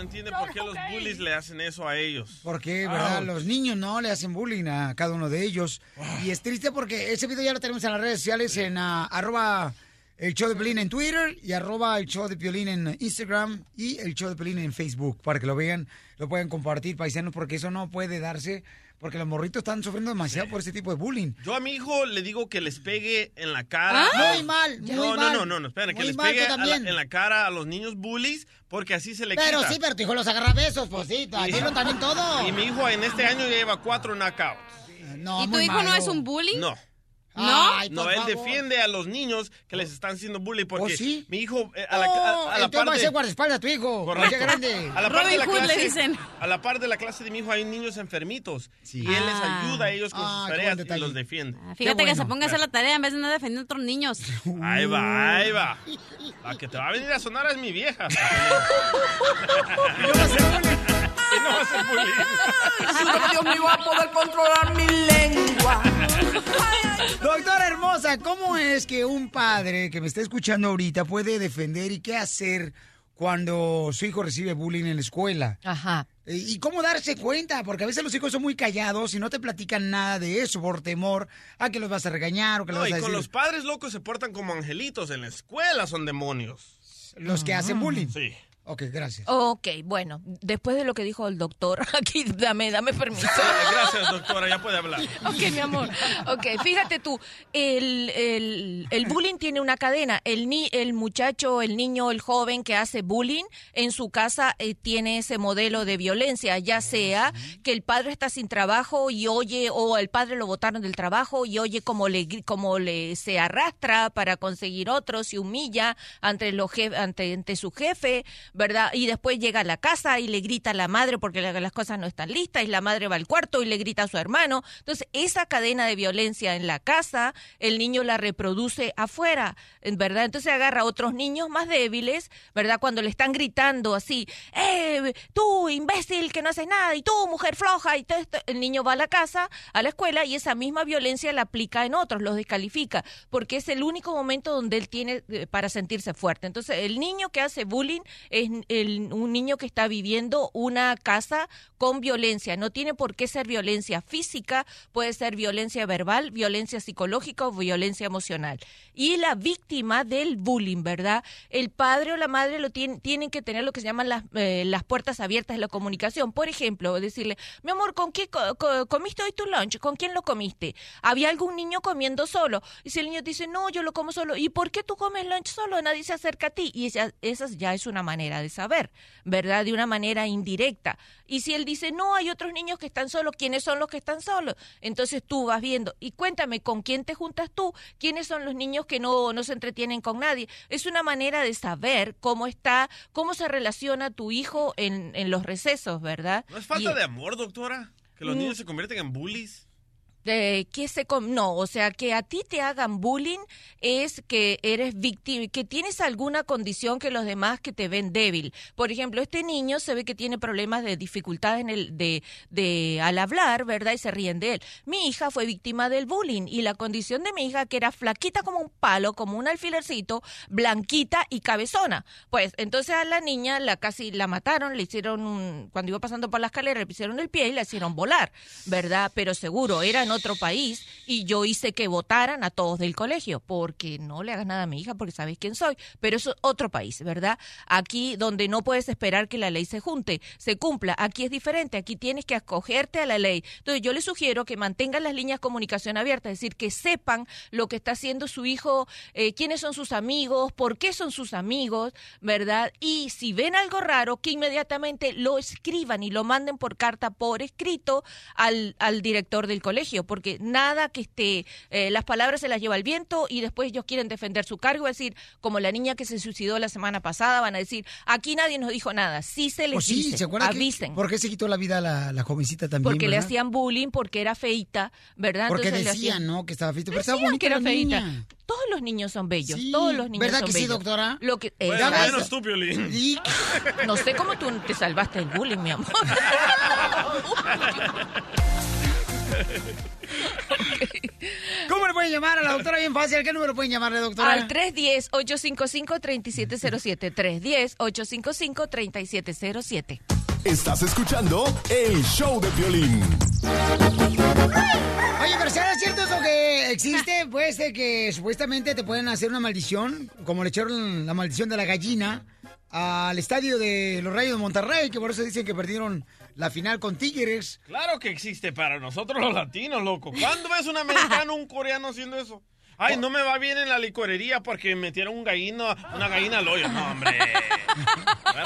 no entiende por qué los bullies le hacen eso a ellos. Porque, ¿verdad? Ouch. Los niños no le hacen bullying a cada uno de ellos. Y es triste porque ese video ya lo tenemos en las redes sociales en ah, arroba el show de Pelín en Twitter y arroba el show de Piolín en Instagram y el show de Pelín en Facebook para que lo vean, lo puedan compartir, paisanos, porque eso no puede darse porque los morritos están sufriendo demasiado por ese tipo de bullying. Yo a mi hijo le digo que les pegue en la cara. Ah, muy mal, muy no, mal. No, no, no, no, esperen, que les pegue a la- en la cara a los niños bullies porque así se le Pero quita. sí, pero tu hijo los agarra besos, pues sí, dilo también todo. Y mi hijo en este año ya lleva cuatro knockouts. No, ¿Y tu hijo no es un bully? No. ¿No? Ay, No, él favor. defiende a los niños que les están haciendo bullying porque ¿Oh, sí? mi hijo eh, a la, Oh, a, a la entonces va a par de- ser guardaespaldas a tu hijo. Correcto. Grande. A la par de la Robin Hood le clase, dicen. a la par de la clase de mi hijo hay niños enfermitos y él les Ah. ayuda a ellos con Ah, sus tareas y los defiende. Fíjate que se ponga a hacer la tarea en vez de andar defendiendo a otros niños. Ahí va, ahí va. *laughs* La que te va a venir a sonar es mi vieja. *laughs* y *laughs* no va a ser bullying. Y no va a poder controlar mi lengua. Doctora hermosa, ¿cómo es que un padre que me está escuchando ahorita puede defender y qué hacer cuando su hijo recibe bullying en la escuela? Ajá. ¿Y cómo darse cuenta? Porque a veces los hijos son muy callados y no te platican nada de eso por temor a que los vas a regañar o que No, los y vas a con decir. los padres locos se portan como angelitos. En la escuela son demonios. Los que hacen bullying. Sí. Ok, gracias. Ok, bueno, después de lo que dijo el doctor, *laughs* aquí dame, dame permiso. Gracias, doctora, ya puede hablar. Ok, mi amor. Ok, fíjate tú, el, el, el bullying tiene una cadena. El, ni, el muchacho, el niño, el joven que hace bullying en su casa eh, tiene ese modelo de violencia, ya sea que el padre está sin trabajo y oye, o el padre lo botaron del trabajo y oye cómo le, gri- cómo le se arrastra para conseguir otro, se humilla ante, los jef- ante, ante su jefe, ¿verdad? Y después llega a la casa y le grita a la madre porque la- las cosas no están listas y la madre va al cuarto y le grita a su hermano. Entonces, esa cadena de violencia en la casa, el niño la reproduce afuera, ¿verdad? Entonces agarra a otros niños más débiles, ¿verdad? Cuando le están gritando así, ¡eh, tú, imbécil, que no haces nada! Y tú, mujer floja, y. El niño va a la casa, a la escuela, y esa misma violencia la aplica en otros, los descalifica, porque es el único momento donde él tiene eh, para sentirse fuerte. Entonces, el niño que hace bullying el- un niño que está viviendo una casa con violencia. No tiene por qué ser violencia física, puede ser violencia verbal, violencia psicológica o violencia emocional. Y la víctima del bullying, ¿verdad? El padre o la madre lo tienen, tienen que tener lo que se llaman las, eh, las puertas abiertas de la comunicación. Por ejemplo, decirle, mi amor, ¿con qué co- co- comiste hoy tu lunch? ¿Con quién lo comiste? ¿Había algún niño comiendo solo? Y si el niño dice, no, yo lo como solo. ¿Y por qué tú comes lunch solo? Nadie se acerca a ti. Y esa, esa ya es una manera de saber, ¿verdad? De una manera indirecta. Y si él dice, no, hay otros niños que están solos, ¿quiénes son los que están solos? Entonces tú vas viendo, y cuéntame, ¿con quién te juntas tú? ¿Quiénes son los niños que no, no se entretienen con nadie? Es una manera de saber cómo está, cómo se relaciona tu hijo en, en los recesos, ¿verdad? ¿No es falta Y- de amor, doctora? Que los Mm. niños se convierten en bullies. De que se no, o sea, que a ti te hagan bullying es que eres víctima, que tienes alguna condición que los demás que te ven débil. Por ejemplo, este niño se ve que tiene problemas de dificultad en el de de al hablar, ¿verdad? Y se ríen de él. Mi hija fue víctima del bullying y la condición de mi hija que era flaquita como un palo, como un alfilercito, blanquita y cabezona. Pues entonces a la niña la casi la mataron, le hicieron un cuando iba pasando por la escalera le pusieron el pie y la hicieron volar, ¿verdad? Pero seguro era en otro país y yo hice que votaran a todos del colegio porque no le hagas nada a mi hija porque sabes quién soy, pero eso es otro país, ¿verdad? Aquí donde no puedes esperar que la ley se junte, se cumpla, aquí es diferente, aquí tienes que acogerte a la ley. Entonces yo les sugiero que mantengan las líneas de comunicación abiertas, es decir, que sepan lo que está haciendo su hijo, eh, quiénes son sus amigos, por qué son sus amigos, ¿verdad? Y si ven algo raro, que inmediatamente lo escriban y lo manden por carta, por escrito, al, al director del colegio, porque nada que esté, eh, las palabras se las lleva el viento y después ellos quieren defender su cargo, es decir, como la niña que se suicidó la semana pasada, van a decir, aquí nadie nos dijo nada, sí se les Pues sí, dice, ¿se que- avisen. ¿Por qué se quitó la vida la, la jovencita también? Porque le hacían bullying, porque era feita, ¿verdad? Porque Entonces le decían, hacían- ¿no? Que estaba feita. Pero estaba bonita que era la feita. niña. Todos los niños son bellos, Sí, todos los niños ¿verdad son que sí, bellos. doctora? Lo que, Bueno, menos tú, Piolín. No sé cómo tú te salvaste del bullying, mi amor. *laughs* *laughs* ¿Cómo le pueden llamar a la doctora? Bien fácil. ¿A ¿Qué número pueden llamarle, doctora? Al 310-855-3707. 310-855-3707. Estás escuchando el show de violín. Oye, pero ¿será cierto eso que existe? Pues de que supuestamente te pueden hacer una maldición, como le echaron la maldición de la gallina al estadio de los Rayos de Monterrey, que por eso dicen que perdieron la final con Tigres. Claro que existe para nosotros los latinos, loco. ¿Cuándo ves un americano un coreano haciendo eso? Ay, no me va bien en la licorería porque metieron un gallino, una gallina al hoyo. No, hombre.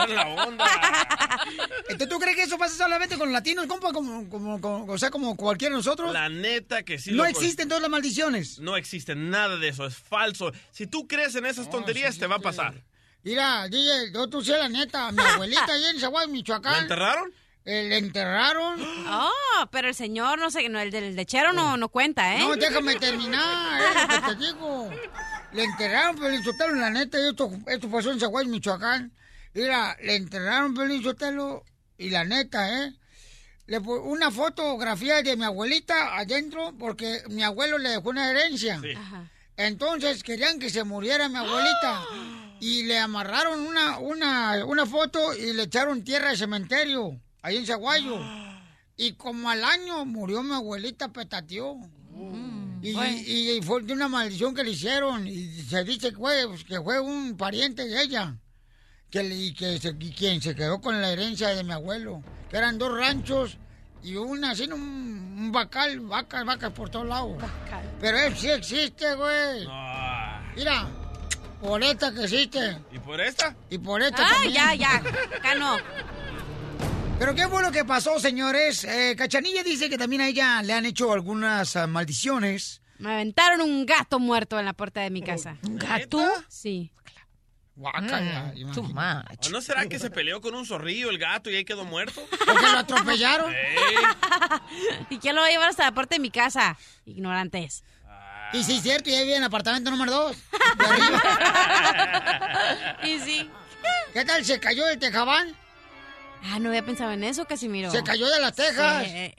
La onda. Entonces, ¿tú crees que eso pasa solamente con los latinos, compa? Como, como, como- o sea, como cualquiera de nosotros. La neta que sí. no loco. existen todas las maldiciones. No existe nada de eso, es falso. Si tú crees en esas tonterías, te va a pasar. Mira, DJ, yo tú sé la neta, mi abuelita allá en Zaguay, Michoacán. ¿La enterraron? Eh, ¿Le enterraron? Oh, pero el señor, no sé, no, el del lechero no, no cuenta, ¿eh? No, déjame terminar, es lo que te digo. Le enterraron, Pelín Sotelo, la neta, y esto, esto pasó en Zaguay, Michoacán. Mira, le enterraron, Pelín Sotelo, y la neta, ¿eh? Le una fotografía de mi abuelita adentro, porque mi abuelo le dejó una herencia. Entonces querían que se muriera mi abuelita. *gasps* Y le amarraron una, una, una foto y le echaron tierra de cementerio, ahí en Zaguayo. *gasps* Y como al año murió mi abuelita, petateó. Y, y- y fue de una maldición que le hicieron. Y se dice que fue, pues, que fue un pariente de ella. Que, y que se, y quien se quedó con la herencia de mi abuelo. Que eran dos ranchos y una, así, un, un bacal, vacas, vacas por todos lados. Pero eso sí existe, güey. Mira, por esta que existe. ¿Y por esta? Y por esta Ah, también. ya, ya. Acá no. Pero qué fue lo que pasó, señores. Eh, Cachanilla dice que también a ella le han hecho algunas ah, maldiciones. Me aventaron un gato muerto en la puerta de mi casa. ¿Un gato? Sí. Guácala, Mm, too much. ¿O no será que se peleó con un zorrillo el gato y ahí quedó muerto? *laughs* Porque lo atropellaron. *laughs* ¿Y quién lo va a llevar hasta la puerta de mi casa? Ignorantes. Y sí, es cierto, y ahí vive en apartamento número dos. *laughs* y sí. ¿Qué tal? ¿Se cayó el tejabán? Ah, no había pensado en eso, Casimiro. Se cayó de las tejas. Sí. ¿Eh?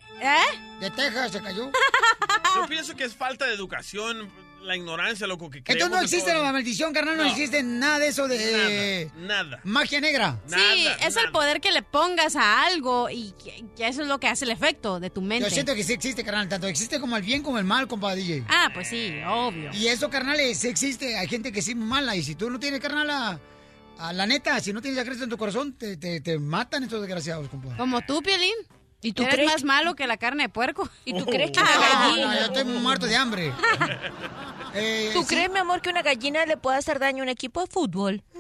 De Texas se cayó. *laughs* Yo pienso que es falta de educación, la ignorancia, loco, que Entonces no existe todo- la maldición, carnal, no, No. existe nada de eso de Nada, nada. magia negra. Sí, es el poder que le pongas a algo y que, que eso es lo que hace el efecto de tu mente. Yo siento que sí existe, carnal, tanto existe como el bien como el mal, compa DJ. Ah, pues sí, obvio. Y eso, carnal, sí existe. Hay gente que sí es mala. Y si tú no tienes, carnal, a, a la neta, si no tienes a Cristo en tu corazón, te, te, te matan estos desgraciados, compa. Como tú, Piolín. ¿Y tú Eres crees más malo que la carne de puerco. ¿Y tú crees que una No, gallina... no, yo estoy muerto de hambre. *laughs* Eh, ¿Tú sí. crees, mi amor, que una gallina le puede hacer daño a un equipo de fútbol? *laughs*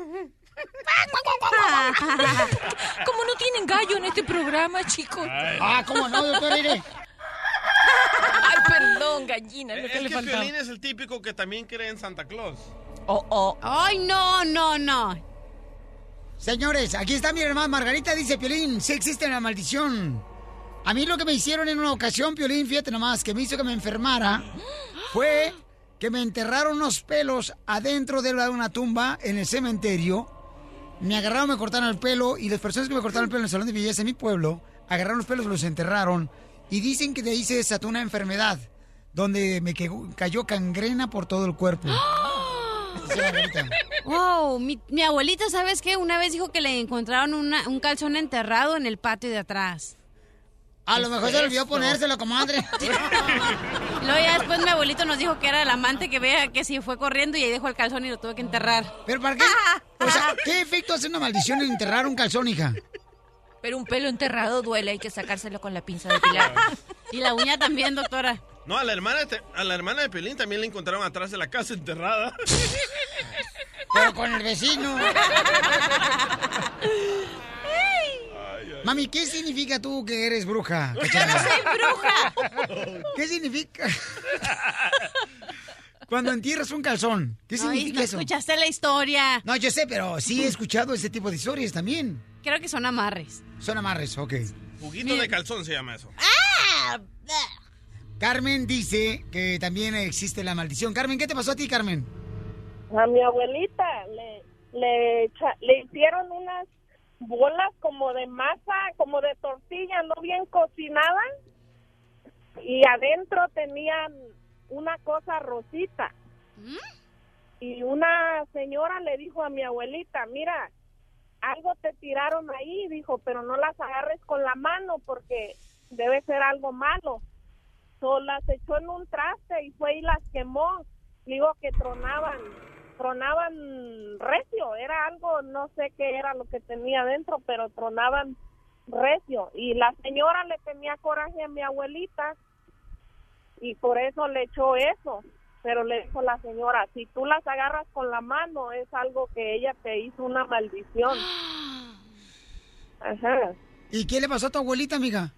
Como no tienen gallo en este programa, chicos. Ah, ¿cómo no, doctor Ire? *laughs* Ay, perdón, gallina, es lo que Es le que. Piolín es el típico que también cree en Santa Claus. Oh, oh. Ay, no, no, no. Señores, aquí está mi hermana Margarita, dice Piolín, sí existe la maldición. A mí lo que me hicieron en una ocasión, Piolín, fíjate nomás, que me hizo que me enfermara, fue que me enterraron unos pelos adentro de una tumba en el cementerio. Me agarraron, me cortaron el pelo y las personas que me cortaron el pelo en el salón de belleza en mi pueblo, agarraron los pelos, los enterraron y dicen que de ahí se desató una enfermedad donde me cayó cangrena por todo el cuerpo. *gasps* *gasps* Wow, mi, mi abuelita, ¿sabes qué? Una vez dijo que le encontraron una- un calzón enterrado en el patio de atrás. A lo mejor se olvidó ponérselo, comadre. *laughs* Luego ya después mi abuelito nos dijo que era el amante que vea que si fue corriendo y ahí dejó el calzón y lo tuve que enterrar. ¿Pero para qué? O sea, ¿qué efecto hace una maldición en enterrar un calzón, hija? Pero un pelo enterrado duele, hay que sacárselo con la pinza de pilar. *laughs* Y la uña también, doctora. No, a la hermana de, a la hermana de Piolín también la encontraron atrás de la casa enterrada. *laughs* Pero con el vecino. Mami, ¿qué significa tú que eres bruja? ¡Yo no soy bruja! ¿Qué significa? Cuando entierras un calzón, ¿qué Ay, significa no eso? escuchaste la historia. No, yo sé, pero sí he escuchado ese tipo de historias también. Creo que son amarres. Son amarres, ok. Juguito de calzón se llama eso. ¡Ah! Carmen dice que también existe la maldición. Carmen, ¿qué te pasó a ti, Carmen? A mi abuelita le, le, hicieron unas bolas como de masa, como de tortilla, no bien cocinada, y adentro tenían una cosa rosita. Y una señora le dijo a mi abuelita, mira, algo te tiraron ahí, dijo, pero no las agarres con la mano porque debe ser algo malo. So, las echó en un traste y fue y las quemó. Digo que tronaban, tronaban recio, era algo, no sé qué era lo que tenía adentro, pero tronaban recio. Y la señora le tenía coraje a mi abuelita y por eso le echó eso. Pero le dijo la señora, si tú las agarras con la mano es algo que ella te hizo una maldición. *gasps* Ajá. ¿Y qué le pasó a tu abuelita, amiga?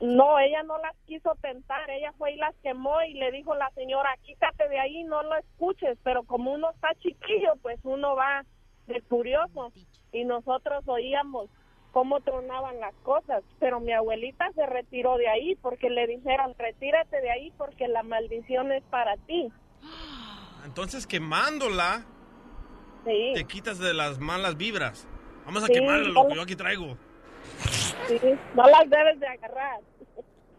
No, ella no las quiso tentar, ella fue y las quemó y le dijo la señora, quítate de ahí, no lo escuches, pero como uno está chiquillo, pues uno va de curioso y nosotros oíamos cómo tronaban las cosas, pero mi abuelita se retiró de ahí porque le dijeron, retírate de ahí porque la maldición es para ti. Entonces quemándola Sí, te quitas de las malas vibras. Vamos a Sí, quemarla, lo que yo aquí traigo. Sí, no las debes de agarrar.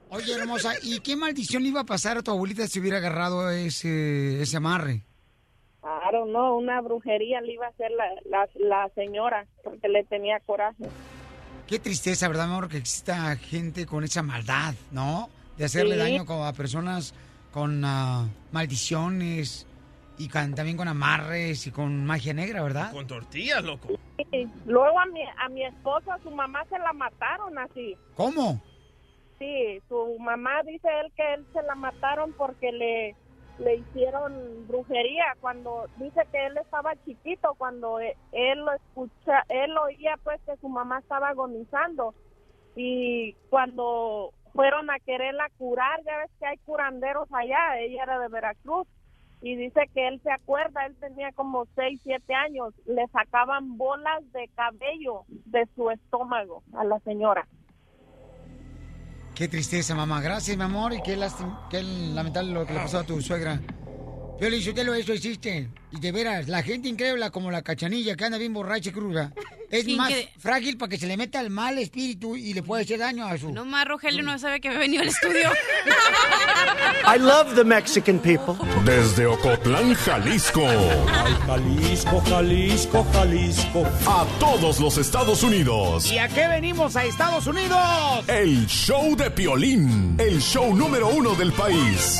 Oye, hermosa, ¿y qué maldición le iba a pasar a tu abuelita si hubiera agarrado ese, ese amarre? Claro, no, una brujería le iba a hacer la, la, la señora porque le tenía coraje. Qué tristeza, ¿verdad, amor? Que exista gente con esa maldad, ¿no? De hacerle Sí. daño a personas con ah, maldiciones y con- también con amarres y con magia negra, ¿verdad? Con tortillas, loco. Sí, Luego a mi, a mi esposa, a su mamá se la mataron así. ¿Cómo? Sí, su mamá dice él que él se la mataron porque le, le hicieron brujería cuando dice que él estaba chiquito cuando e- él lo escucha, él oía pues que su mamá estaba agonizando y cuando fueron a quererla curar, ya ves que hay curanderos allá, ella era de Veracruz y dice que él se acuerda, él tenía como 6, 7 años, le sacaban bolas de cabello de su estómago a la señora. Qué tristeza, mamá. Gracias, mi amor, y qué, qué lamentable lo que le pasó a tu suegra. Yo le lo eso existe. Y de veras, la gente increíble como la cachanilla que anda bien borracha y cruda, es más que- frágil para que se le meta el mal espíritu y le puede hacer daño a su... No más, Rogelio no sabe que me venido al estudio. *laughs* I love the Mexican people. Desde Ocotlán, Jalisco. Jalisco, Jalisco, Jalisco. A todos los Estados Unidos. ¿Y a qué venimos a Estados Unidos? El show de Piolín. El show número uno del país.